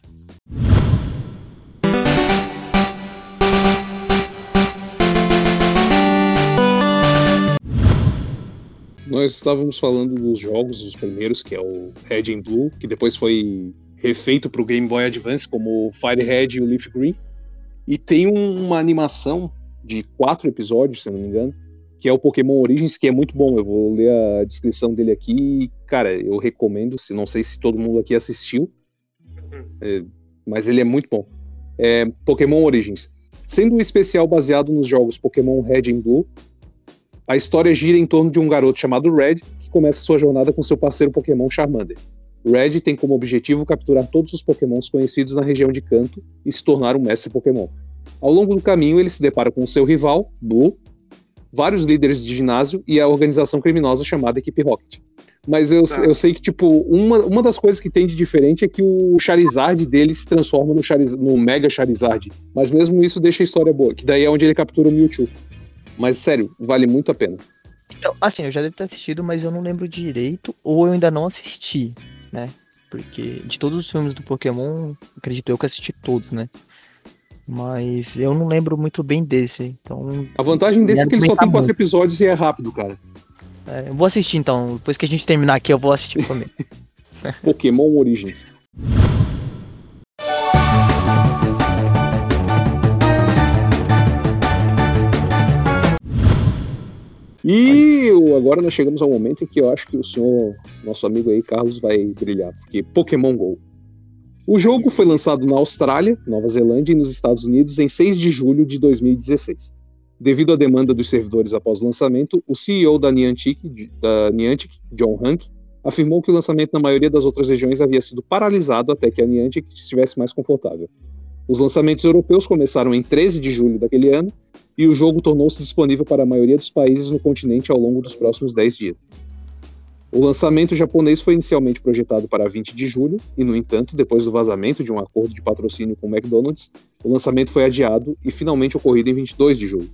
Nós estávamos falando dos jogos, os primeiros, que é o Red and Blue, que depois foi refeito para o Game Boy Advance, como o Fire Red e o Leaf Green. E tem um- uma animação de quatro episódios, se eu não me engano, que é o Pokémon Origins, que é muito bom. Eu vou ler a descrição dele aqui. Cara, eu recomendo, se não sei se todo mundo aqui assistiu, é, mas ele é muito bom. É Pokémon Origins. Sendo um especial baseado nos jogos Pokémon Red and Blue, a história gira em torno de um garoto chamado Red, que começa sua jornada com seu parceiro Pokémon Charmander. Red tem como objetivo capturar todos os Pokémons conhecidos na região de Kanto e se tornar um mestre Pokémon. Ao longo do caminho, ele se depara com seu rival, Blue, vários líderes de ginásio e a organização criminosa chamada Equipe Rocket. Mas eu, Tá. eu sei que, tipo, uma, uma das coisas que tem de diferente é que o Charizard dele se transforma no, Chariz, no Mega Charizard. Mas mesmo isso deixa a história boa, que daí é onde ele captura o Mewtwo. Mas sério, vale muito a pena. Então, assim, eu já devo ter assistido, mas eu não lembro direito, ou eu ainda não assisti, né? Porque de todos os filmes do Pokémon, acredito eu que assisti todos, né? Mas eu não lembro muito bem desse, então. A vantagem desse é que ele só tem quatro muito. episódios e é rápido, cara. É, eu vou assistir então. Depois que a gente terminar aqui, eu vou assistir também. Pokémon Origins. E agora nós chegamos ao momento em que eu acho que o senhor, nosso amigo aí, Carlos, vai brilhar, porque Pokémon GO. O jogo foi lançado na Austrália, Nova Zelândia e nos Estados Unidos em 6 de julho de 2016. Devido à demanda dos servidores após o lançamento, o CEO da Niantic, da Niantic John Hank, afirmou que o lançamento na maioria das outras regiões havia sido paralisado até que a Niantic estivesse mais confortável. Os lançamentos europeus começaram em 13 de julho daquele ano e o jogo tornou-se disponível para a maioria dos países no continente ao longo dos próximos 10 dias. O lançamento japonês foi inicialmente projetado para 20 de julho e, no entanto, depois do vazamento de um acordo de patrocínio com o McDonald's, o lançamento foi adiado e finalmente ocorrido em 22 de julho.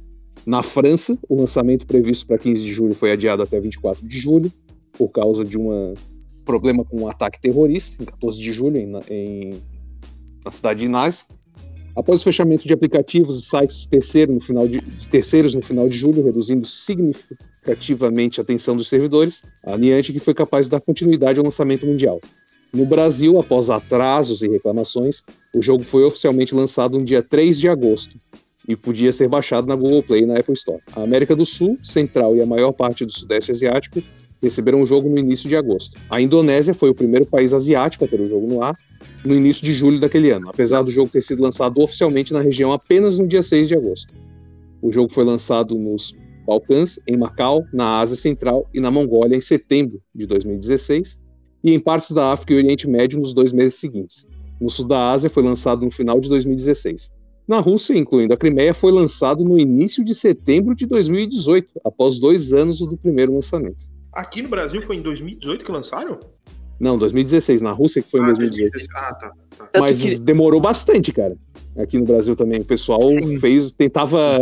Na França, o lançamento previsto para 15 de julho foi adiado até 24 de julho, por causa de um problema com um ataque terrorista, em 14 de julho, em, em, na cidade de Nice. Após o fechamento de aplicativos e sites terceiro no final de terceiros no final de julho, reduzindo significativamente a tensão dos servidores, a Niantic foi capaz de dar continuidade ao lançamento mundial. No Brasil, após atrasos e reclamações, o jogo foi oficialmente lançado no dia 3 de agosto e podia ser baixado na Google Play e na Apple Store. A América do Sul, Central e a maior parte do Sudeste Asiático receberam o jogo no início de agosto. A Indonésia foi o primeiro país asiático a ter o jogo no ar no início de julho daquele ano, apesar do jogo ter sido lançado oficialmente na região apenas no dia 6 de agosto. O jogo foi lançado nos Balcãs, em Macau, na Ásia Central e na Mongólia em setembro de 2016 e em partes da África e Oriente Médio nos dois meses seguintes. No sul da Ásia foi lançado no final de 2016. Na Rússia, incluindo a Crimeia, foi lançado no início de setembro de 2018, após dois anos do primeiro lançamento. Aqui no Brasil foi em 2018 que lançaram? Não, 2016. Na Rússia que foi em Ah, 2018. 2016. Ah, tá. tá. Tanto Mas que- demorou bastante, cara. Aqui no Brasil também. O pessoal fez, tentava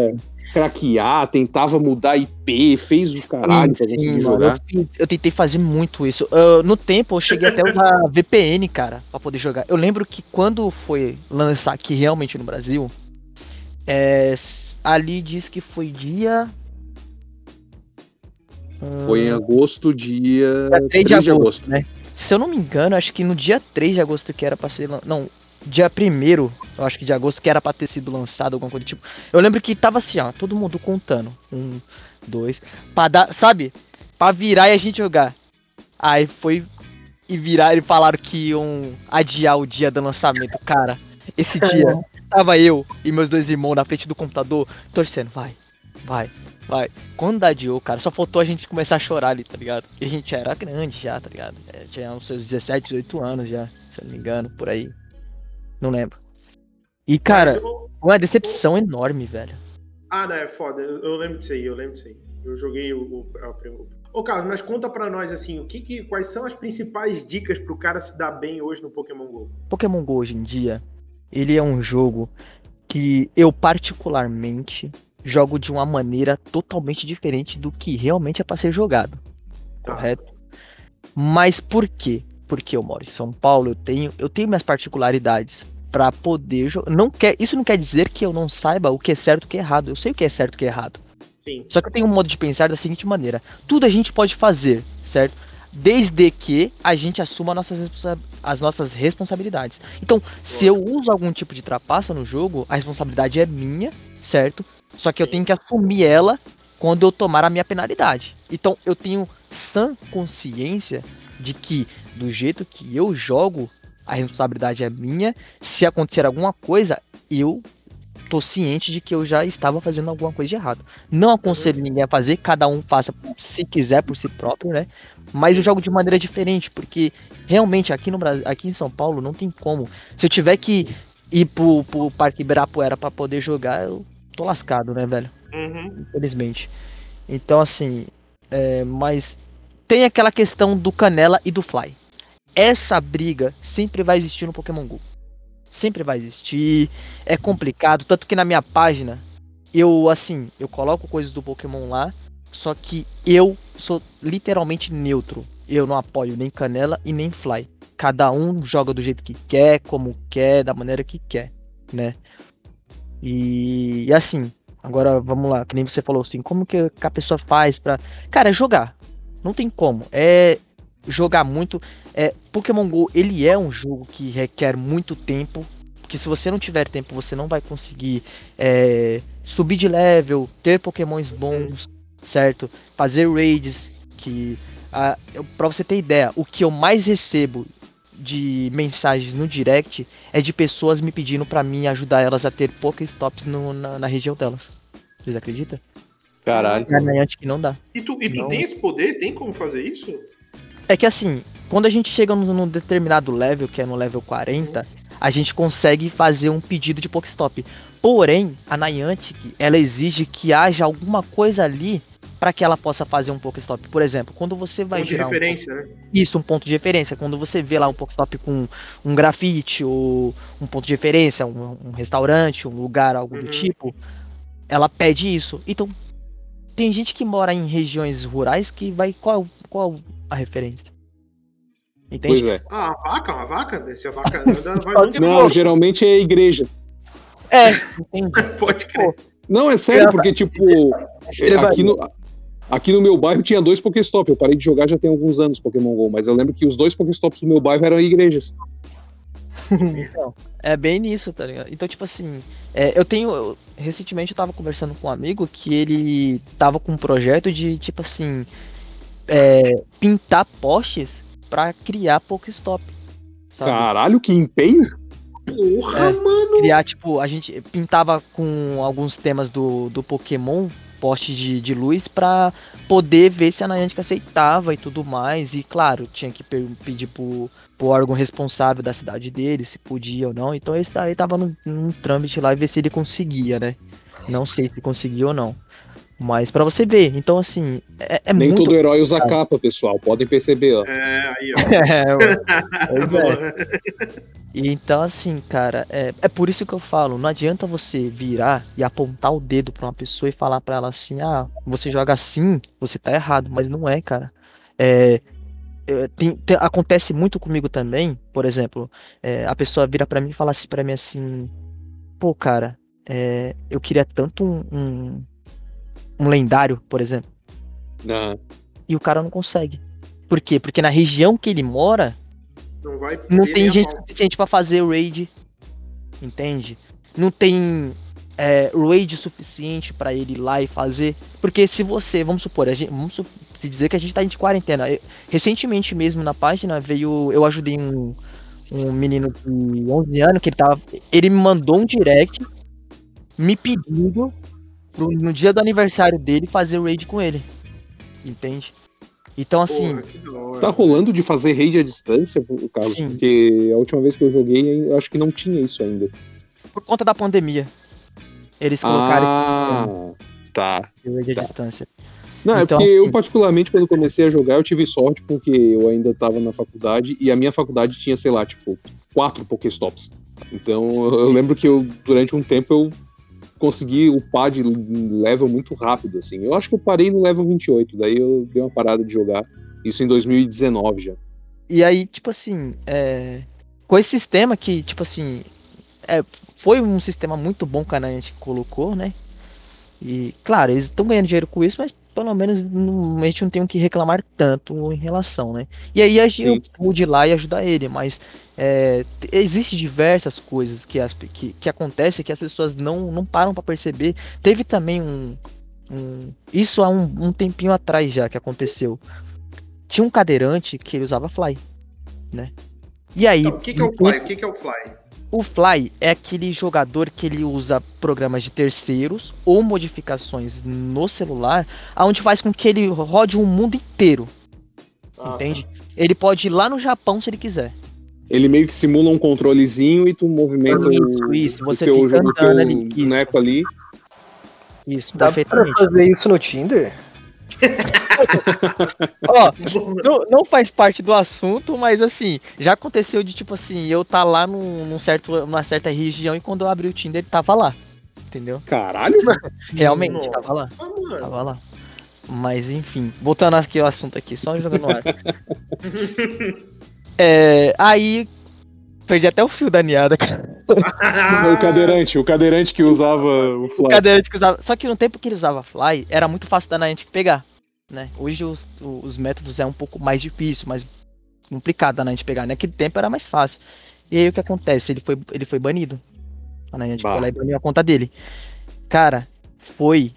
craquear, tentava mudar IP, fez o caralho pra conseguir jogar. Eu, eu tentei fazer muito isso. No tempo, eu cheguei até a usar VPN, cara, pra poder jogar. Eu lembro que quando foi lançar aqui realmente no Brasil, é, ali diz que foi dia. ah, Foi em agosto, dia dia 3 de 3 de agosto, agosto. né? Se eu não me engano, acho que no dia 3 de agosto que era pra ser. Não, dia 1 eu acho que de agosto que era pra ter sido lançado, alguma coisa do tipo. Eu lembro que tava assim, ó, todo mundo contando. Um, dois. Pra dar, sabe? Pra virar e a gente jogar. Aí foi e virar e falaram que iam adiar o dia do lançamento. Cara, esse dia tava eu e meus dois irmãos na frente do computador torcendo, vai, vai, vai. Quando adiou, cara, só faltou a gente começar a chorar ali, tá ligado? E a gente era grande já, tá ligado? É, tinha uns seus 17, 18 anos já, se eu não me engano, por aí. Não lembro. E, cara, eu- uma decepção enorme, velho. Ah, não, é foda. Eu, eu lembro disso aí, eu lembro disso aí. Eu joguei o. o, o- Ô, Carlos, mas conta pra nós assim, o que, que quais são as principais dicas pro cara se dar bem hoje no Pokémon GO? Pokémon GO hoje em dia, ele é um jogo que eu particularmente jogo de uma maneira totalmente diferente do que realmente é pra ser jogado. Tá. Correto? Mas por quê? Porque eu moro em São Paulo, eu tenho, eu tenho minhas particularidades pra poder jogar. Não quer, isso não quer dizer que eu não saiba o que é certo e o que é errado. Eu sei o que é certo e o que é errado. Sim. Só que eu tenho um modo de pensar da seguinte maneira: tudo a gente pode fazer, certo? Desde que a gente assuma nossas as nossas responsabilidades. Então, se eu uso algum tipo de trapaça no jogo, a responsabilidade é minha, certo? Só que eu Sim. tenho que assumir ela quando eu tomar a minha penalidade. Então, eu tenho sã consciência de que, do jeito que eu jogo, a responsabilidade é minha. Se acontecer alguma coisa, eu tô ciente de que eu já estava fazendo alguma coisa de errado. Não aconselho ninguém a fazer, cada um faça se quiser por si próprio, né? Mas eu jogo de maneira diferente, porque realmente aqui no Brasil, aqui em São Paulo não tem como. Se eu tiver que ir pro, pro Parque Ibirapuera pra poder jogar, eu tô lascado, né, velho? Uhum. Infelizmente. Então assim, é, mas tem aquela questão do Canela e do Fly. Essa briga sempre vai existir no Pokémon Go. Sempre vai existir. É complicado, tanto que na minha página eu assim, eu coloco coisas do Pokémon lá, só que eu sou literalmente neutro. Eu não apoio nem Canela e nem Fly. Cada um joga do jeito que quer, como quer, da maneira que quer, né? E, e assim, agora vamos lá, que nem você falou assim, como que a pessoa faz pra. Cara, é jogar. Não tem como. É jogar muito. É, Pokémon GO, ele é um jogo que requer muito tempo. Porque se você não tiver tempo, você não vai conseguir é, subir de level, ter pokémons bons, certo? Fazer raids, que... ah, pra você ter ideia, o que eu mais recebo de mensagens no direct é de pessoas me pedindo pra mim ajudar elas a ter Pokéstops no, na, na região delas. Vocês acreditam? Caralho. É amanhã que não dá. E tu, e tu Não. tem esse poder? Tem como fazer isso? É que assim, quando a gente chega num, num determinado level, que é no level 40, a gente consegue fazer um pedido de Pokestop. Porém, a Niantic, ela exige que haja alguma coisa ali para que ela possa fazer um Pokestop. Por exemplo, quando você vai Ponto de gerar um referência, né? isso, um ponto de referência. Quando você vê lá um Pokestop com um grafite ou um ponto de referência, um, um restaurante, um lugar, algo do Uhum. tipo, ela pede isso. Então, tem gente que mora em regiões rurais que vai. Qual, qual a referência? Entende? Pois é. Ah, a vaca, uma vaca? Se a vaca anda, vai muito Não, geralmente é igreja. É, entendi. Pode crer. Não, é sério, porque, tipo, aqui no, aqui no meu bairro tinha dois Pokéstop. Eu parei de jogar já tem alguns anos Pokémon GO, mas eu lembro que os dois Pokéstops do meu bairro eram igrejas. Então, é bem nisso, tá ligado? Então, tipo assim, é, eu tenho. eu- recentemente eu tava conversando com um amigo que ele tava com um projeto de, tipo assim, é, pintar postes pra criar Pokestop. Sabe? Caralho, que empenho! Porra, É. mano! Criar, tipo, a gente pintava com alguns temas do, do Pokémon, poste de, de luz, pra poder ver se a Niantic aceitava e tudo mais. E claro, tinha que pedir pro, pro órgão responsável da cidade dele se podia ou não. Então esse aí tava num, num trâmite lá e ver se ele conseguia, né? Não sei se conseguia ou não. Mas pra você ver, então assim, é, é Nem muito. todo herói usa capa, pessoal. Podem perceber, ó. É, aí, ó. É, mano. É. E então, assim, cara, é, é por isso que eu falo, não adianta você virar e apontar o dedo pra uma pessoa e falar pra ela assim, ah, você joga assim, você tá errado, mas não é, cara. É, é, tem- tem- acontece muito comigo também, por exemplo, é, a pessoa vira pra mim e fala assim pra mim assim, pô, cara, é, eu queria tanto um, um, um lendário, por exemplo, e o cara não consegue. Por quê? Porque na região que ele mora, Não vai não tem gente suficiente pra fazer o raid, entende? Não tem é, raid suficiente pra ele ir lá e fazer, porque se você, vamos supor, a gente, vamos su- se dizer que a gente tá de quarentena. Eu- recentemente mesmo na página veio, eu ajudei um, um menino de 11 anos que ele tava, ele me mandou um direct me pedindo pro- no dia do aniversário dele fazer o raid com ele, entende? Então assim, Porra, tá rolando de fazer raid à distância, Carlos? Sim. Porque a última vez que eu joguei, eu acho que não tinha isso ainda. por conta da pandemia, eles colocaram Ah, tá. raid à tá. distância. Não, Então, é porque eu, assim- particularmente, quando comecei a jogar, eu tive sorte porque eu ainda tava na faculdade e a minha faculdade tinha, sei lá, tipo, quatro Pokéstops. Então eu eu lembro que eu, durante um tempo, eu consegui upar de level muito rápido, assim. Eu acho que eu parei no level 28, daí eu dei uma parada de jogar. Isso em 2019 já. E aí, tipo assim, é, com esse sistema que, tipo assim, é, foi um sistema muito bom que a Niantic colocou, né? E, claro, eles estão ganhando dinheiro com isso, mas pelo menos a gente não tem o que reclamar tanto em relação, né? E aí a gente pude ir lá e ajudar ele, mas é, t- existe diversas coisas que, as, que, que acontecem que as pessoas não, não param pra perceber. Teve também um, um- Isso há um, um tempinho atrás já que aconteceu. Tinha um cadeirante que ele usava fly, né? E aí. Então, o que, que é o Fly? O que, que é o Fly? O Fly é aquele jogador que ele usa programas de terceiros ou modificações no celular, aonde faz com que ele rode o mundo inteiro, Ah, entende? Ele pode ir lá no Japão se ele quiser. Ele meio que simula um controlezinho e tu movimenta Isso, o, isso, o você teu, fica o teu ali, isso. boneco ali. Isso, Dá pra fazer isso no Tinder? Ó, não, não faz parte do assunto, mas assim, já aconteceu de tipo assim, eu tá lá num, num certo, numa certa região e quando eu abri o Tinder ele tava lá. Entendeu? Caralho, Realmente, Nossa. tava lá. Mano. Tava lá. Mas enfim, voltando aqui ao assunto aqui, só jogando no ar. é, aí. Perdi até o fio da niada, cara. o cadeirante, o cadeirante que usava o O fly. cadeirante que usava. Só que no tempo que ele usava Fly, era muito fácil da Niantic pegar. Né? Hoje os, os métodos é um pouco mais difícil, mais complicado da Niantic pegar. Naquele tempo era mais fácil. E aí o que acontece? Ele foi, ele foi banido. A Niantic Bah. foi lá e baniu a conta dele. Cara, foi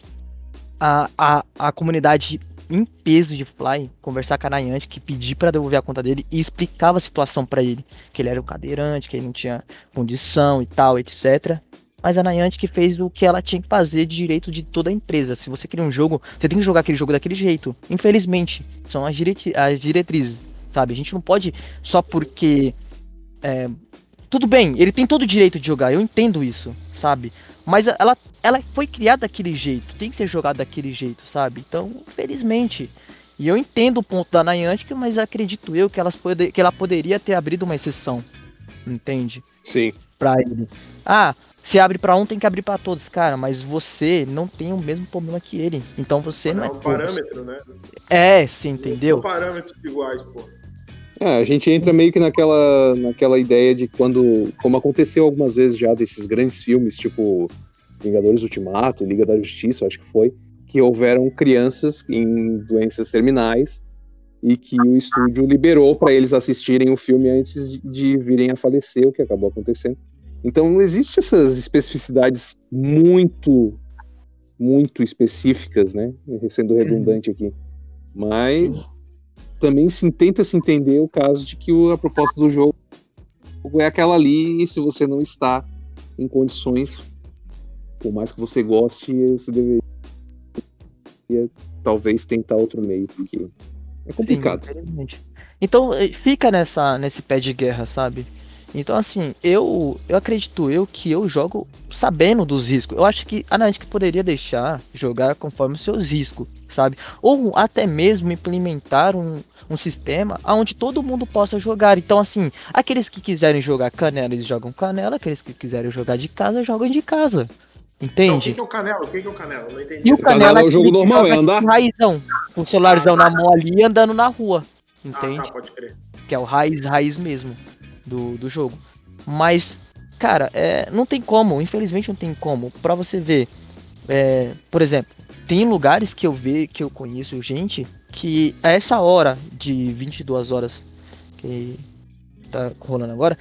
a, a, a comunidade em peso de Fly conversar com a Niantic, pedir pra devolver a conta dele e explicava a situação pra ele. Que ele era um cadeirante, que ele não tinha condição e tal, etc. Mas a Niantic fez o que ela tinha que fazer de direito de toda a empresa. Se você cria um jogo, você tem que jogar aquele jogo daquele jeito. Infelizmente, são as, direti as diretrizes, sabe? A gente não pode só porque. é, tudo bem, ele tem todo o direito de jogar, eu entendo isso, sabe? Mas ela, ela foi criada daquele jeito, tem que ser jogada daquele jeito, sabe? Então, infelizmente. E eu entendo o ponto da Niantic, mas acredito eu que, elas pode, que ela poderia ter abrido uma exceção. Entende? Sim. pra ele. Ah, se abre pra um, tem que abrir pra todos, cara, mas você não tem o mesmo problema que ele. Então você não É é um todos. parâmetro, né? É, sim, São entendeu? parâmetros iguais, pô. É, a gente entra meio que naquela, naquela ideia de quando, como aconteceu algumas vezes já desses grandes filmes, tipo Vingadores Ultimato, Liga da Justiça, acho que foi, que houveram crianças em doenças terminais e que o estúdio liberou para eles assistirem o filme antes de virem a falecer, o que acabou acontecendo. Então existe essas especificidades muito, muito específicas, né? Sendo redundante aqui. Mas também se tenta se entender o caso de que a proposta do jogo é aquela ali e se você não está em condições, por mais que você goste, você deveria talvez tentar outro meio, porque é complicado. Sim. Então eh, fica nessa nesse pé de guerra, sabe? Então assim, eu eu acredito eu que eu jogo sabendo dos riscos. Eu acho que a Niantic poderia deixar jogar conforme os seus riscos, sabe? Ou até mesmo implementar um, um sistema onde todo mundo possa jogar. Então assim, aqueles que quiserem jogar canela, eles jogam canela, aqueles que quiserem jogar de casa, jogam de casa. Então, o que, Entende? que é o Canela? O que, que é o Canela? Não entendi. E o Canela canela é o jogo normal, é andar? com raizão, com o celularzão na mão ali e andando na rua. Ah, Entende? tá, pode crer. que é o raiz, raiz mesmo do, do jogo. Mas, cara, é, não tem como, infelizmente não tem como. Pra você ver, é, por exemplo, tem lugares que eu ve, que eu conheço gente que a essa hora de 22 horas que tá rolando agora,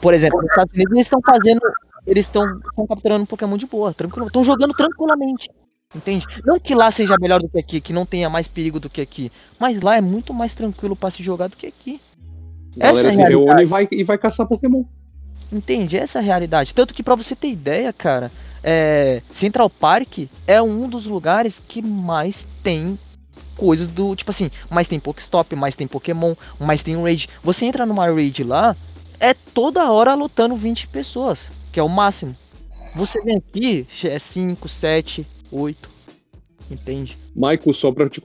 por exemplo, nos Estados Unidos eles estão fazendo, eles estão capturando Pokémon de boa, tranquilo, estão jogando tranquilamente. Entende? Não que lá seja melhor do que aqui, que não tenha mais perigo do que aqui, mas lá é muito mais tranquilo pra se jogar do que aqui. Galera Essa se é a reúne e vai, e vai caçar Pokémon. Entende? Essa é a realidade. Tanto que pra você ter ideia, cara, é, Central Park é um dos lugares que mais tem coisas do tipo assim, mais tem Pokestop, mais tem Pokémon, mais tem um raid. Você entra numa raid lá, é toda hora lutando 20 pessoas, que é o máximo. Você vem aqui, é 5, 7, 8. Entende? Michael, só pra te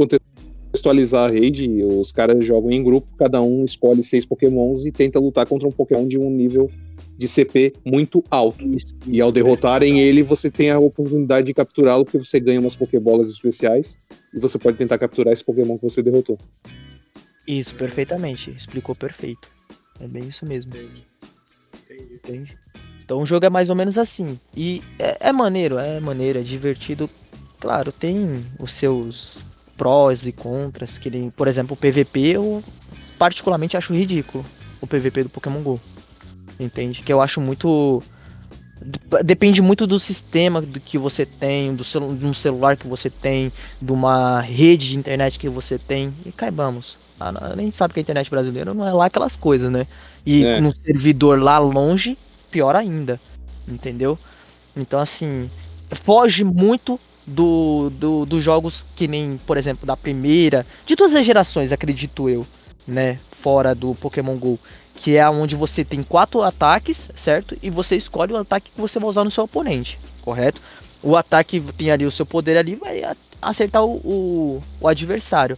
contextualizar a rede, os caras jogam em grupo, cada um escolhe seis Pokémons e tenta lutar contra um Pokémon de um nível de CP muito alto. E ao derrotarem ele, você tem a oportunidade de capturá-lo, porque você ganha umas Pokébolas especiais e você pode tentar capturar esse Pokémon que você derrotou. Isso, perfeitamente. Explicou perfeito. É bem isso mesmo. Entendi. Entende? Então o jogo é mais ou menos assim. E é, é maneiro, é maneiro, é divertido. Claro, tem os seus prós e contras, que nem, por exemplo, o PVP eu particularmente acho ridículo. O PVP do Pokémon GO. Entende? Que eu acho muito. Depende muito do sistema do que você tem, do celu de um celular que você tem, de uma rede de internet que você tem. E caibamos. A gente sabe que a internet brasileira não é lá aquelas coisas, né? E É. no servidor lá longe, pior ainda. Entendeu? Então, assim, foge muito do, do, dos jogos que nem, por exemplo, da primeira, de todas as gerações, acredito eu, né? Fora do Pokémon GO. Que é onde você tem quatro ataques, certo? E você escolhe o ataque que você vai usar no seu oponente, correto? O ataque tem ali o seu poder ali, vai acertar o, o, o adversário.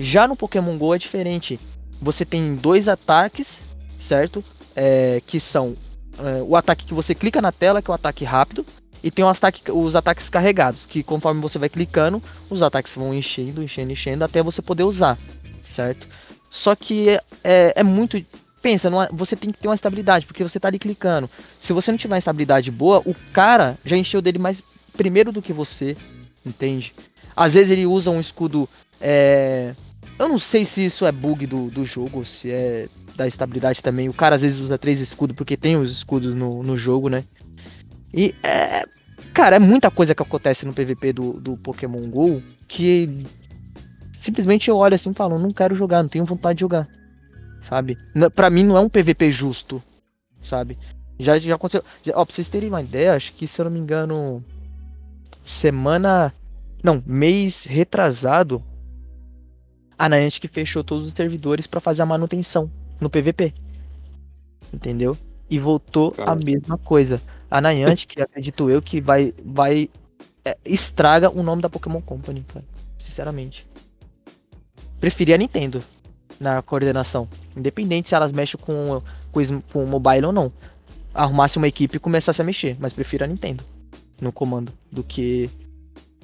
Já no Pokémon GO é diferente. Você tem dois ataques, certo? É, que são é, o ataque que você clica na tela, que é o ataque rápido, e tem os, ataque, os ataques carregados, que conforme você vai clicando, os ataques vão enchendo, enchendo, enchendo, até você poder usar, certo? Só que é, é, muito. Pensa, é- você tem que ter uma estabilidade, porque você tá ali clicando. Se você não tiver uma estabilidade boa, o cara já encheu dele mais primeiro do que você, entende? Às vezes ele usa um escudo. É... Eu não sei se isso é bug do, do jogo, se é da estabilidade também. O cara às vezes usa três escudos porque tem os escudos no, no jogo, né? E é. Cara, é muita coisa que acontece no PVP do, do Pokémon GO que simplesmente eu olho assim e falo, não quero jogar, não tenho vontade de jogar. Sabe? Pra mim não é um PVP justo, sabe? Já, já aconteceu. Já, ó, pra vocês terem uma ideia, acho que se eu não me engano. Semana. Não, mês retrasado. A Niantic fechou todos os servidores pra fazer a manutenção no PVP. Entendeu? E voltou a Cara. mesma coisa. A Niantic, acredito eu, que vai. vai é, estraga o nome da Pokémon Company, cara. Sinceramente. Preferi a Nintendo na coordenação. Independente se elas mexem com, com, com o mobile ou não. Arrumasse uma equipe e começasse a mexer. Mas prefiro a Nintendo no comando do que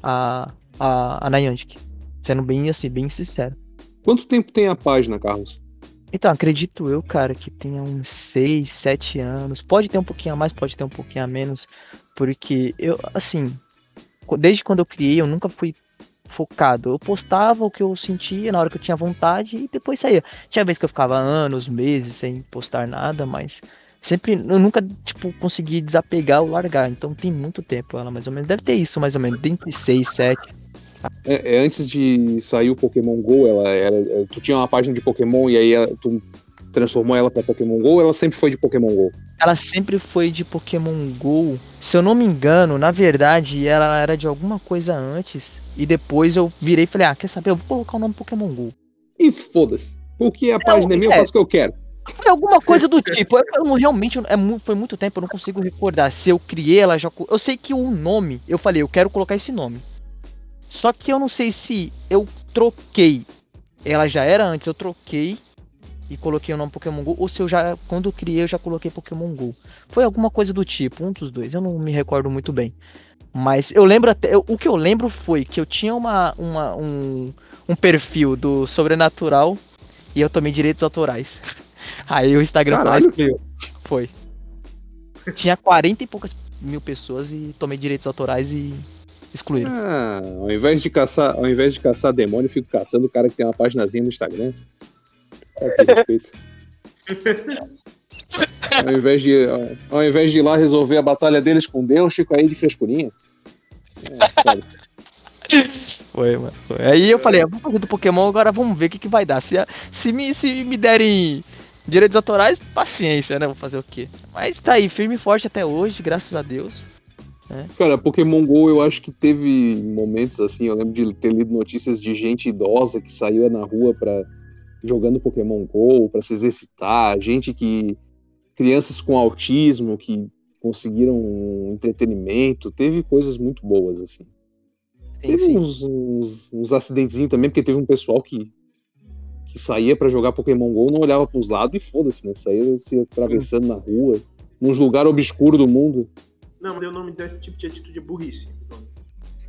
a, a, a Niantic. Sendo bem assim, bem sincero. Quanto tempo tem a página, Carlos? Então, acredito eu, cara, que tenha uns 6, 7 anos. Pode ter um pouquinho a mais, pode ter um pouquinho a menos. Porque eu, assim, desde quando eu criei, eu nunca fui focado. Eu postava o que eu sentia na hora que eu tinha vontade e depois saía. Tinha vezes que eu ficava anos, meses sem postar nada, mas sempre, eu nunca, tipo, consegui desapegar ou largar. Então tem muito tempo ela, mais ou menos. Deve ter isso, mais ou menos, entre 6, 7. É, é, antes de sair o Pokémon GO, ela era. é, Tu tinha uma página de Pokémon e aí ela- tu transformou ela pra Pokémon GO ou ela sempre foi de Pokémon GO? Ela sempre foi de Pokémon GO. Se eu não me engano, na verdade, ela era de alguma coisa antes. E depois eu virei e falei, ah, quer saber? Eu vou colocar o nome Pokémon GO. E foda-se. Porque a página é minha, eu é. faço o que eu quero. Foi alguma coisa do tipo. Eu, eu não- realmente é, foi muito tempo, eu não consigo recordar. Se eu criei ela já. Eu sei que o nome, eu falei, eu quero colocar esse nome. Só que eu não sei se eu troquei. Ela já era antes, eu troquei e coloquei o nome Pokémon GO. Ou se eu já. Quando eu criei, eu já coloquei Pokémon GO. Foi alguma coisa do tipo, um dos dois. Eu não me recordo muito bem. Mas eu lembro até. eu- o que eu lembro foi que eu tinha uma, uma, um, um perfil do Sobrenatural e eu tomei direitos autorais. Aí o Instagram Caralho. Foi. Tinha 40 e poucas mil pessoas e tomei direitos autorais e excluíram. Ah, ao invés de caçar, ao invés de caçar demônio, eu fico caçando o cara que tem uma paginazinha no Instagram. Que respeito. Ao invés, de, ao invés de ir lá resolver a batalha deles com Deus, fico aí de frescurinha. É. Foi, mano. Foi. Aí eu falei, eu vou fazer do Pokémon, agora vamos ver o que, que vai dar. Se, se, me, se me derem direitos autorais, paciência, né? Vou fazer o quê? Mas tá aí, firme e forte até hoje, graças a Deus. Cara, Pokémon GO eu acho que teve momentos assim, eu lembro de ter lido notícias de gente idosa que saía na rua para jogando Pokémon GO para se exercitar, gente que crianças com autismo que conseguiram um entretenimento, teve coisas muito boas assim. Teve uns, uns, uns acidentezinhos também, porque teve um pessoal que, que saía pra jogar Pokémon GO, não olhava pros lados e foda-se, né? Saía se atravessando na rua, nos lugares obscuros do mundo. Não, mas o nome desse tipo de atitude é burrice.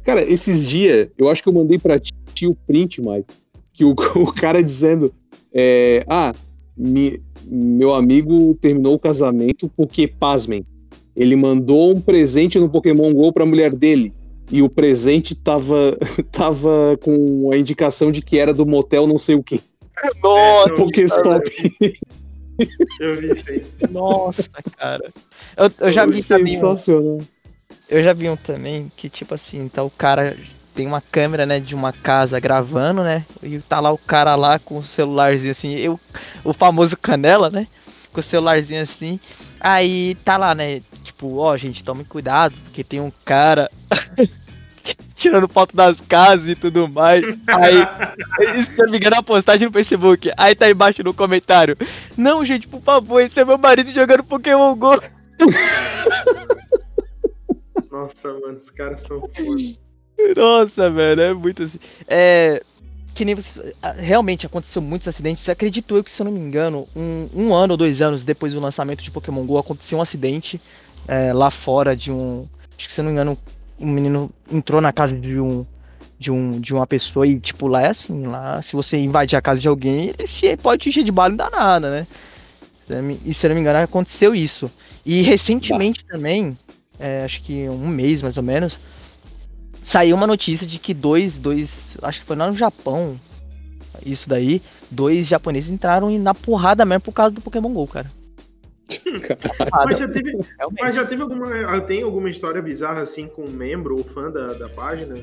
Cara, esses dias, eu acho que eu mandei pra ti o print, Mike, que o, o cara dizendo: é, Ah, mi- meu amigo terminou o casamento porque, pasmem, Ele mandou um presente no Pokémon GO pra mulher dele. E o presente tava, tava com a indicação de que era do motel não sei o que. Nossa, Pokéstop. Eu vi isso aí. Nossa, cara. Eu, eu já vi também. um-. Eu já vi um também que, tipo assim, tá o cara tem uma câmera, né, de uma casa gravando, né? E tá lá o cara lá com o celularzinho assim, eu, o famoso canela, né? Com o celularzinho assim. Aí tá lá, né? Tipo, ó, gente, tome cuidado, porque tem um cara tirando foto das casas e tudo mais. Aí, se eu me engano, uma postagem no Facebook. Aí tá embaixo no comentário. Não, gente, por favor, esse é meu marido jogando Pokémon GO. Nossa, mano, os caras são foda. Nossa, velho, é muito assim. É. Que nem você. Realmente aconteceu muitos acidentes. Acredito eu que, se eu não me engano, um, um ano ou dois anos depois do lançamento de Pokémon GO, aconteceu um acidente é, lá fora de um. Acho que se eu não me engano, um menino entrou na casa de um. De, um, de uma pessoa e, tipo, lá é assim, lá, se você invadir a casa de alguém, ele pode te encher de bala e dá nada, né? E se não me engano, aconteceu isso. E recentemente também, é, acho que um mês mais ou menos, saiu uma notícia de que dois, dois, acho que foi lá no Japão, isso daí, dois japoneses entraram na porrada mesmo por causa do Pokémon GO, cara. Mas já teve, mas já teve alguma. Tem alguma história bizarra assim com um membro ou fã da, da página?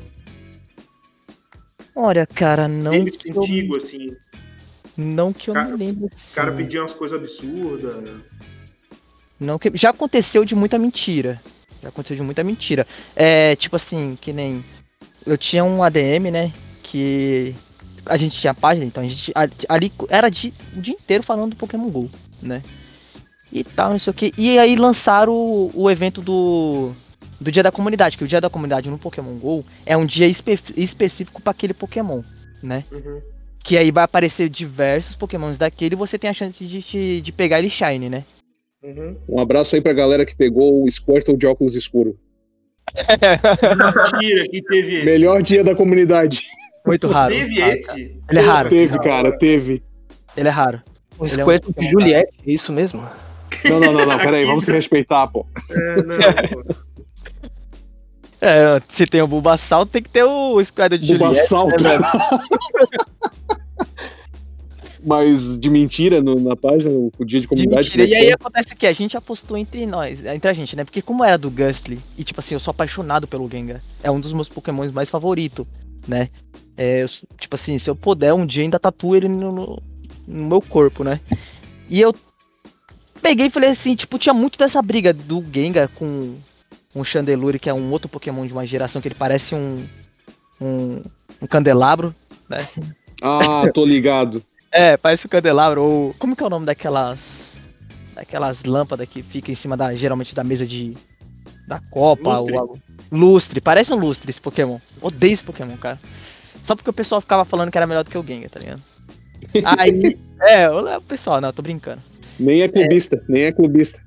Olha, cara, não Teve que eu, contigo, assim. não que eu Cara- me lembro. O cara assim. pedia umas coisas absurdas. Não que já aconteceu de muita mentira. Já aconteceu de muita mentira. É, tipo assim, que nem eu tinha um ADM, né, que a gente tinha página, então a gente ali era de- o dia inteiro falando do Pokémon Go, né? E tal, não sei o que. E aí lançaram o, o evento do do Dia da Comunidade, que o Dia da Comunidade no Pokémon Go é um dia espe- específico para aquele Pokémon, né? Uhum. Que aí vai aparecer diversos Pokémons daquele e você tem a chance de, de, de pegar ele Shine, né? Uhum. Um abraço aí pra galera que pegou o Squirtle de óculos escuro. Mentira que teve esse. Melhor dia da comunidade. Muito raro. Teve raro, esse. cara. Ele é raro. Teve, cara, teve. Ele é raro. O Ele é um Squirtle de Juliette, é isso mesmo? Não, não, não, não, peraí, vamos se respeitar, pô. É, não, pô. É, se tem o Bulbasaur, tem que ter o Squad de Juliette. Bulbasalto. né, Mas de mentira no- na página, o dia de De comunidade. mentira. como E é que aí foi? acontece o que? A gente apostou entre nós, entre a gente, né? Porque como era do Gustly, e tipo assim, eu sou apaixonado pelo Gengar. É um dos meus Pokémons mais favoritos, né? É, eu tipo assim, se eu puder, um dia ainda tatuo ele no, no- no meu corpo, né? E eu peguei e falei assim, tipo, tinha muito dessa briga do Gengar com um Chandelure, que é um outro Pokémon de uma geração que ele parece um. um, um candelabro, né? Ah, tô ligado. É, parece um candelabro, ou. Como que é o nome daquelas. Daquelas lâmpadas que fica em cima da. Geralmente da mesa de. Da copa, Lustre. ou algo. Lustre, parece um lustre esse Pokémon. Odeio esse Pokémon, cara. Só porque o pessoal ficava falando que era melhor do que o Gengar, tá ligado? Aí. é, o pessoal, não, eu tô brincando. Nem é clubista, nem é clubista.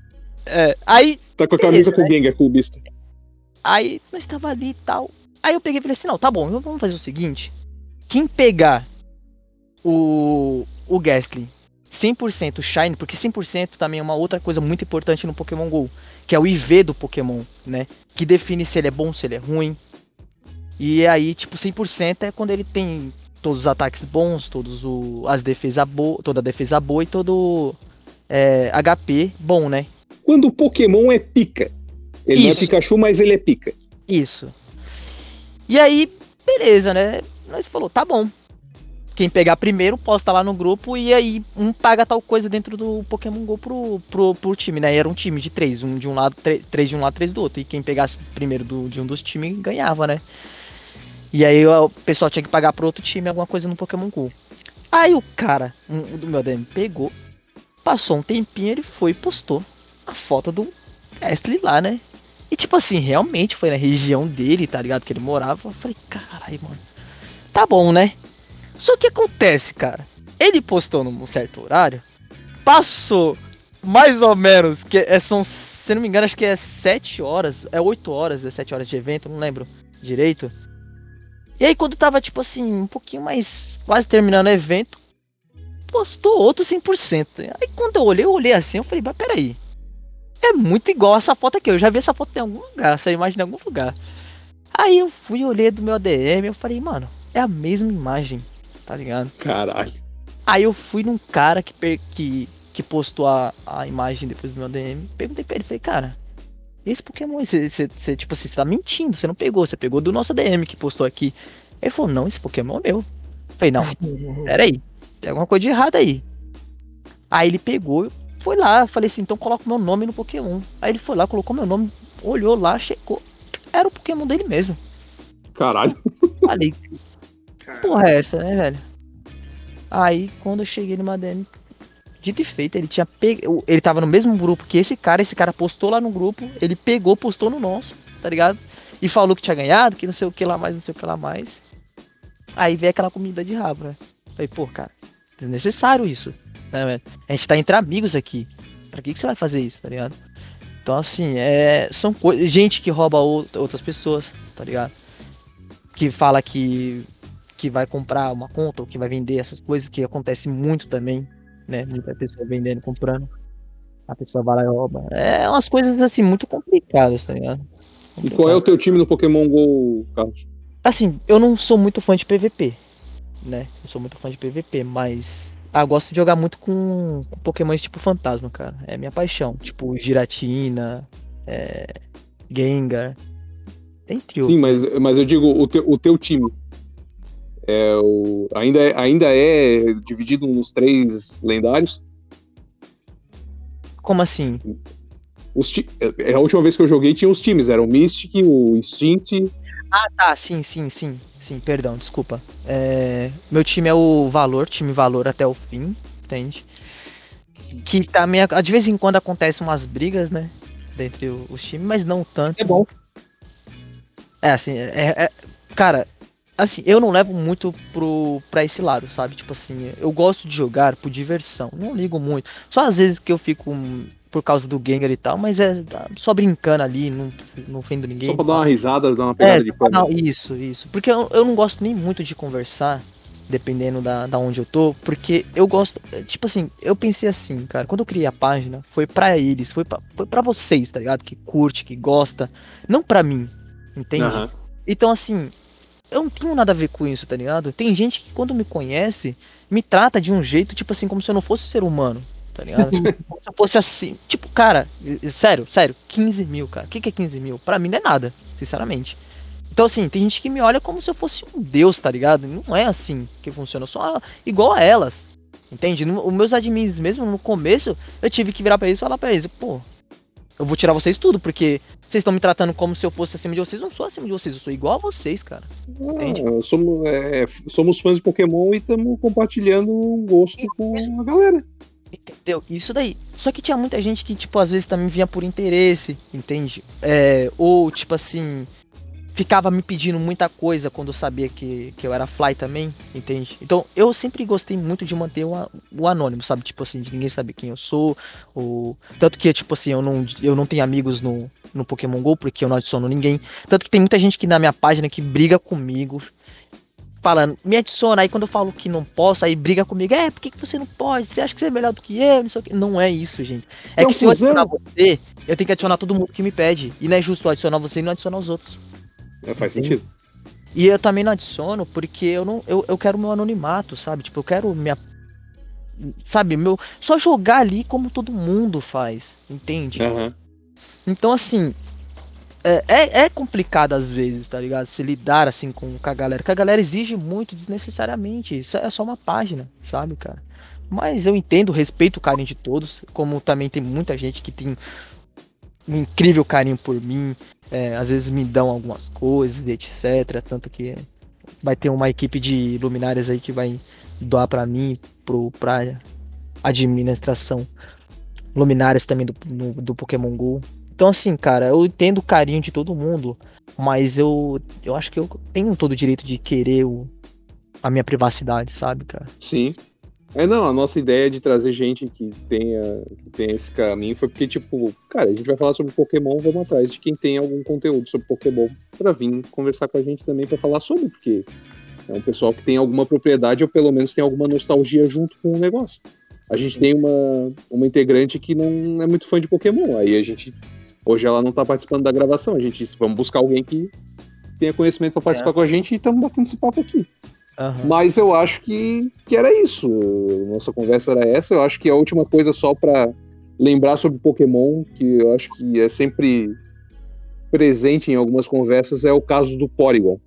É, aí. Tá com a camisa Beleza, com o Gengar, clubista. Aí nós tava ali e tal. Aí eu peguei e falei assim, não, tá bom, então vamos fazer o seguinte. Quem pegar o, o Gastly 100% Shine, porque 100% também é uma outra coisa muito importante no Pokémon GO, que é o IV do Pokémon, né? Que define se ele é bom, se ele é ruim. E aí, tipo, 100% é quando ele tem todos os ataques bons, todos o, as defesa boa, toda a defesa boa e todo é, HP bom, né? Quando o Pokémon é pica. Ele não é Isso. Pikachu, mas ele é pica. Isso. E aí, beleza, né? Nós falou, tá bom. Quem pegar primeiro posta lá no grupo e aí um paga tal coisa dentro do Pokémon GO pro, pro, pro time, né? E era um time de três, um de um lado, três, três de um lado, três do outro. E quem pegasse primeiro do, de um dos times ganhava, né? E aí o pessoal tinha que pagar pro outro time alguma coisa no Pokémon GO. Aí o cara, um, do meu DM, pegou, passou um tempinho, ele foi e postou a foto do Astley lá, né? E tipo assim, realmente foi na região dele, tá ligado? Que ele morava. Eu falei, caralho, mano. Tá bom, né? Só que acontece, cara. Ele postou num certo horário. Passou mais ou menos, que é, são, se não me engano, acho que é 7 horas. É 8 horas, é 7 horas de evento, não lembro direito. E aí quando tava, tipo assim, um pouquinho mais. Quase terminando o evento. Postou outro 100%. Aí quando eu olhei, eu olhei assim, eu falei, mas peraí. é muito igual essa foto aqui. Eu já vi essa foto em algum lugar, essa imagem em algum lugar. Aí eu fui olhei do meu ADM, eu falei, mano, é a mesma imagem, tá ligado? Caralho. Aí eu fui num cara que, que, que postou a, a imagem depois do meu DM, perguntei pra ele, falei, cara, esse Pokémon, você, você, você, tipo assim, você tá mentindo, você não pegou, você pegou do nosso DM que postou aqui. Ele falou, não, esse Pokémon é meu. Eu falei, não, peraí, tem alguma coisa de errado aí. Aí ele pegou, foi lá, falei assim, então coloca o meu nome no Pokémon. Aí ele foi lá, colocou meu nome, olhou lá, checou. Era o Pokémon dele mesmo. Caralho. Falei, porra é essa, né, velho? Aí quando eu cheguei no Madame, dito e feito, ele tinha pego. Ele tava no mesmo grupo que esse cara, esse cara postou lá no grupo, ele pegou, postou no nosso, tá ligado? E falou que tinha ganhado, que não sei o que lá mais, não sei o que lá mais. Aí veio aquela comida de rabo, né? Falei, pô, cara, é necessário isso, né? A gente tá entre amigos aqui. Pra que, que você vai fazer isso, tá ligado? Então, assim, é, são coisas. Gente que rouba out- outras pessoas, tá ligado? Que fala que, que vai comprar uma conta ou que vai vender essas coisas, que acontece muito também, né? Muita pessoa vendendo, comprando. A pessoa vai lá e rouba. É umas coisas, assim, muito complicadas, tá ligado? E qual é o teu time no Pokémon GO, Carlos? Assim, eu não sou muito fã de PVP, né? Eu sou muito fã de PVP, mas. Ah, gosto de jogar muito com, com Pokémon tipo fantasma, cara. É minha paixão. Tipo Giratina, é, Gengar. Entre outros. Sim, mas, mas eu digo, o teu, o teu time. É o, ainda, é, ainda é dividido nos três lendários? Como assim? Os ti- é, a última vez que eu joguei tinha os times, era o Mystic, o Instinct. Ah, tá, sim, sim, sim. Sim, perdão, desculpa. É, meu time é o Valor, time Valor até o fim, entende? Que também, ac- de vez em quando acontecem umas brigas, né? Dentre o- os times, mas não tanto. É bom. É, assim, é, é- Cara, assim, eu não levo muito pro, pra esse lado, sabe? Tipo assim, eu gosto de jogar por diversão, não ligo muito. Só às vezes que eu fico por causa do Gengar e tal, mas é tá, só brincando ali, não, não ofendo ninguém. Só pra dar uma risada, dar uma pegada É, de pano. não, isso, isso. Porque eu, eu não gosto nem muito de conversar, dependendo da, da onde eu tô, porque eu gosto, é, tipo assim, eu pensei assim, cara, quando eu criei a página, foi pra eles, foi pra, foi pra vocês, tá ligado? Que curte, que gosta, não pra mim, entende? Aham. Então, assim, eu não tenho nada a ver com isso, tá ligado? Tem gente que quando me conhece, me trata de um jeito, tipo assim, como se eu não fosse ser humano, tá ligado? como se eu fosse assim, tipo, cara, sério, sério, 15 mil, cara. O que, que é 15 mil? Pra mim não é nada, sinceramente. Então, assim, tem gente que me olha como se eu fosse um deus, tá ligado? Não é assim que funciona, eu sou igual a elas, entende? No, os meus admins, mesmo no começo, eu tive que virar pra eles e falar pra eles, pô, eu vou tirar vocês tudo, porque vocês estão me tratando como se eu fosse acima de vocês. Eu não sou acima de vocês, eu sou igual a vocês, cara. Entende? Ah, somos, é, somos fãs de Pokémon e estamos compartilhando um gosto com a galera. Entendeu? Isso daí. Só que tinha muita gente que, tipo, às vezes também vinha por interesse, entende? É, ou, tipo assim, ficava me pedindo muita coisa quando eu sabia que, que eu era fly também, entende? Então, eu sempre gostei muito de manter o, o anônimo, sabe? Tipo assim, de ninguém saber quem eu sou. Ou... Tanto que, tipo assim, eu não, eu não tenho amigos no, no Pokémon GO, porque eu não adiciono ninguém. Tanto que tem muita gente que na minha página que briga comigo. Falando, me adiciona, aí quando eu falo que não posso, aí briga comigo, é, por que, que você não pode? Você acha que você é melhor do que eu? Não, sei o quê. não é isso, gente. É É um que se eu cuzão. adicionar você, eu tenho que adicionar todo mundo que me pede. E não é justo eu adicionar você e não adicionar os outros. É, faz sentido. E eu também não adiciono porque eu não eu, eu quero meu anonimato, sabe? Tipo, eu quero minha sabe, meu só jogar ali como todo mundo faz, entende? Aham. Então assim, é, é, é complicado às vezes, tá ligado? Se lidar assim com, com a galera, que a galera exige muito desnecessariamente. Isso é só uma página, sabe, cara? Mas eu entendo, respeito o carinho de todos, como também tem muita gente que tem um incrível carinho por mim, é, às vezes me dão algumas coisas, etc. Tanto que vai ter uma equipe de luminárias aí que vai doar pra mim, pro, pra administração luminárias também do, no- do Pokémon GO. Então assim, cara, eu entendo o carinho de todo mundo, mas eu, eu acho que eu tenho todo o direito de querer o, a minha privacidade, sabe, cara? Sim. É, não, a nossa ideia de trazer gente que tenha, que tenha esse caminho foi porque, tipo, cara, a gente vai falar sobre Pokémon, vamos atrás de quem tem algum conteúdo sobre Pokémon pra vir conversar com a gente também pra falar sobre, porque é um pessoal que tem alguma propriedade ou pelo menos tem alguma nostalgia junto com o negócio. a gente tem uma, uma integrante que não é muito fã de Pokémon. Aí a gente. Hoje ela não tá participando da gravação. A gente disse, vamos buscar alguém que tenha conhecimento para participar É. com a gente e estamos batendo esse papo aqui. Aham. Mas eu acho que, que era isso. Nossa conversa era essa. Eu acho que a última coisa só para lembrar sobre Pokémon, que eu acho que é sempre presente em algumas conversas, é o caso do Porygon.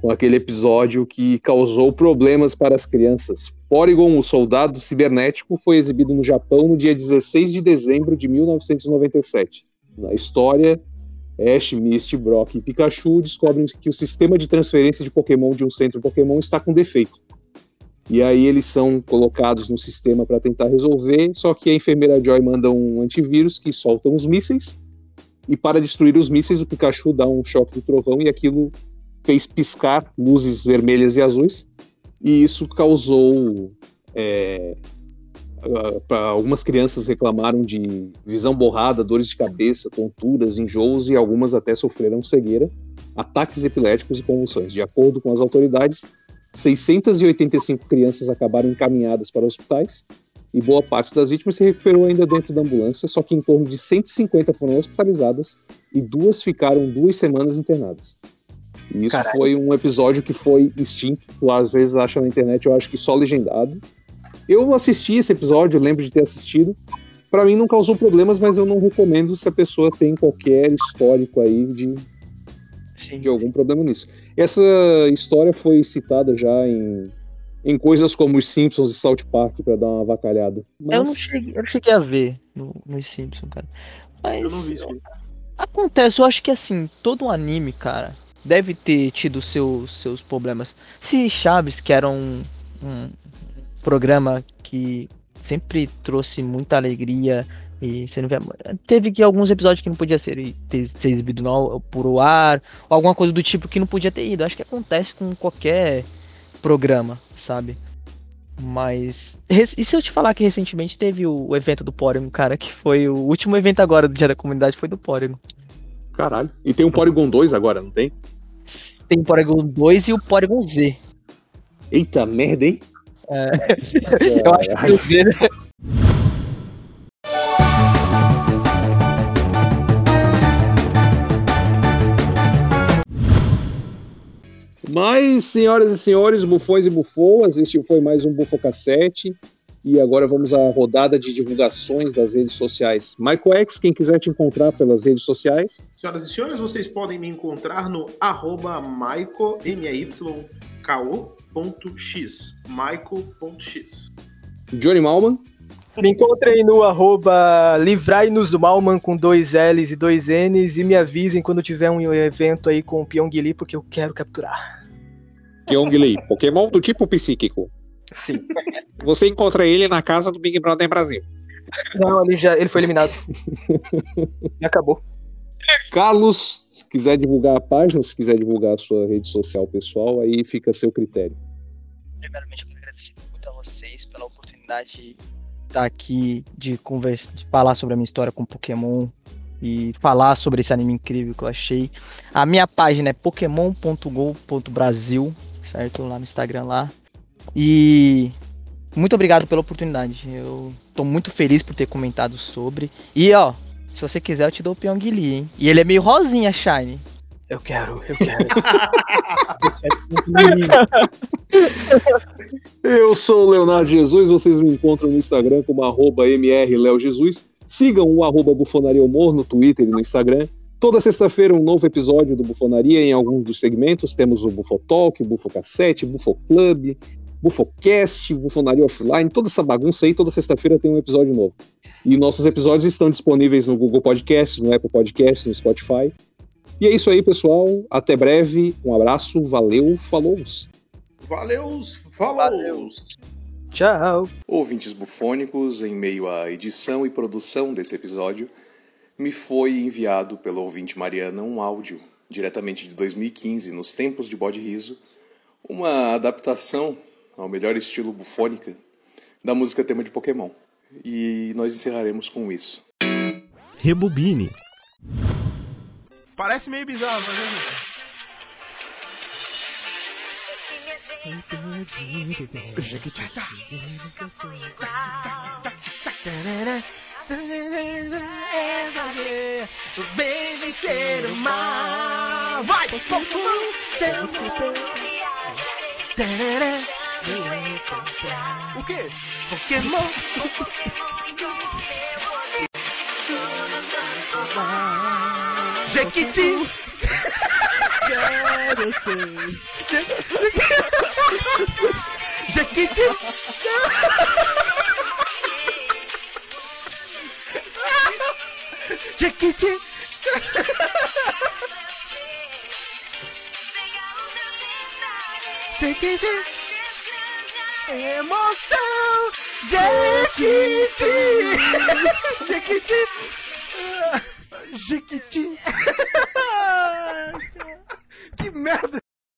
Com aquele episódio que causou problemas para as crianças. Porygon, o soldado cibernético, foi exibido no Japão no dia 16 de dezembro de 1997. Na história, Ash, Misty, Brock e Pikachu descobrem que o sistema de transferência de Pokémon de um centro Pokémon está com defeito. E aí eles são colocados no sistema para tentar resolver, só que a enfermeira Joy manda um antivírus que solta uns mísseis, e para destruir os mísseis o Pikachu dá um choque do trovão e aquilo fez piscar luzes vermelhas e azuis, e isso causou... É, para algumas crianças reclamaram de visão borrada, dores de cabeça, tonturas, enjoos e algumas até sofreram cegueira, ataques epiléticos e convulsões. De acordo com as autoridades, 685 crianças acabaram encaminhadas para hospitais e boa parte das vítimas se recuperou ainda dentro da ambulância, só que em torno de 150 foram hospitalizadas e duas ficaram duas semanas internadas. E isso Caralho. foi um episódio que foi extinto, às vezes acha na internet, eu acho que só legendado. Eu assisti esse episódio, lembro de ter assistido. Pra mim não causou problemas, mas eu não recomendo se a pessoa tem qualquer histórico aí de, Sim. de algum problema nisso. Essa história foi citada já em, em coisas como os Simpsons e South Park pra dar uma avacalhada. Mas Eu, não cheguei, eu não cheguei a ver no, nos Simpsons, cara. Mas Eu não vi isso acontece, eu acho que assim, todo um anime, cara, deve ter tido seus, seus problemas. Se Chaves, que era um, um programa que sempre trouxe muita alegria e você não vê, teve que alguns episódios que não podia ser, ter, ser exibido no, por o ar, ou alguma coisa do tipo que não podia ter ido. Acho que acontece com qualquer programa, sabe? Mas. E se eu te falar que recentemente teve o, o evento do Porygon, cara, que foi o último evento agora do Dia da Comunidade, foi do Porygon. Caralho. E tem um Porygon 2 agora, não tem? Tem o Porygon 2 e o Porygon Z. Eita merda, hein? Eu acho que o Z. né? Mas, senhoras e senhores, bufões e bufoas, este foi mais um Bufocassete. E agora vamos à rodada de divulgações das redes sociais. Michael X, quem quiser te encontrar pelas redes sociais. Senhoras e senhores, vocês podem me encontrar no arroba maico, M-A-Y-K-O, ponto X. Maico.x. Johnny Malman. Me encontrem no arroba Livrai-nos do Malman com dois L's e dois N's e me avisem quando tiver um evento aí com o Pyongyi porque eu quero capturar. Pyongyi, Pokémon do tipo psíquico. Sim. Você encontra ele na casa do Big Brother Brasil. Não, ele já ele foi eliminado. e acabou. Carlos, se quiser divulgar a página, se quiser divulgar a sua rede social pessoal, aí fica a seu critério. Primeiramente, eu quero agradecer muito a vocês pela oportunidade de estar aqui, de conversar, de falar sobre a minha história com Pokémon e falar sobre esse anime incrível que eu achei. A minha página é pokémon.go.brasil, certo? Lá no Instagram lá. E muito obrigado pela oportunidade. Eu tô muito feliz por ter comentado sobre. E ó, se você quiser eu te dou o Pyongyi, hein? E ele é meio rosinha, Shine. Eu quero, eu quero. Eu sou o Leonardo Jesus, vocês me encontram no Instagram como arroba mrleojesus. Sigam o arroba Bufonaria Humor no Twitter e no Instagram. Toda sexta-feira um novo episódio do Bufonaria em algum dos segmentos. Temos o Bufotalk, o Bufocassete, o Bufoclub, Bufocast, Bufonaria Offline, toda essa bagunça aí, toda sexta-feira tem um episódio novo. E nossos episódios estão disponíveis no Google Podcasts, no Apple Podcasts, no Spotify. E é isso aí, pessoal. Até breve. Um abraço, valeu, falou! Valeus, falou! Tchau. Ouvintes bufônicos, em meio à edição e produção desse episódio, me foi enviado pela ouvinte Mariana um áudio, diretamente de 2015, nos tempos de Bode Riso, uma adaptação ao melhor estilo bufônica da música tema de Pokémon. E nós encerraremos com isso. Rebobine. Parece meio bizarro, mas é. Vem vencer mal. Vai, Pokémon! O quê? Pokémon! Jequiti! Jequiti! Jequiti! Jequiti! Emoção! Jequiti! Jequiti! Jequiti! Que merda!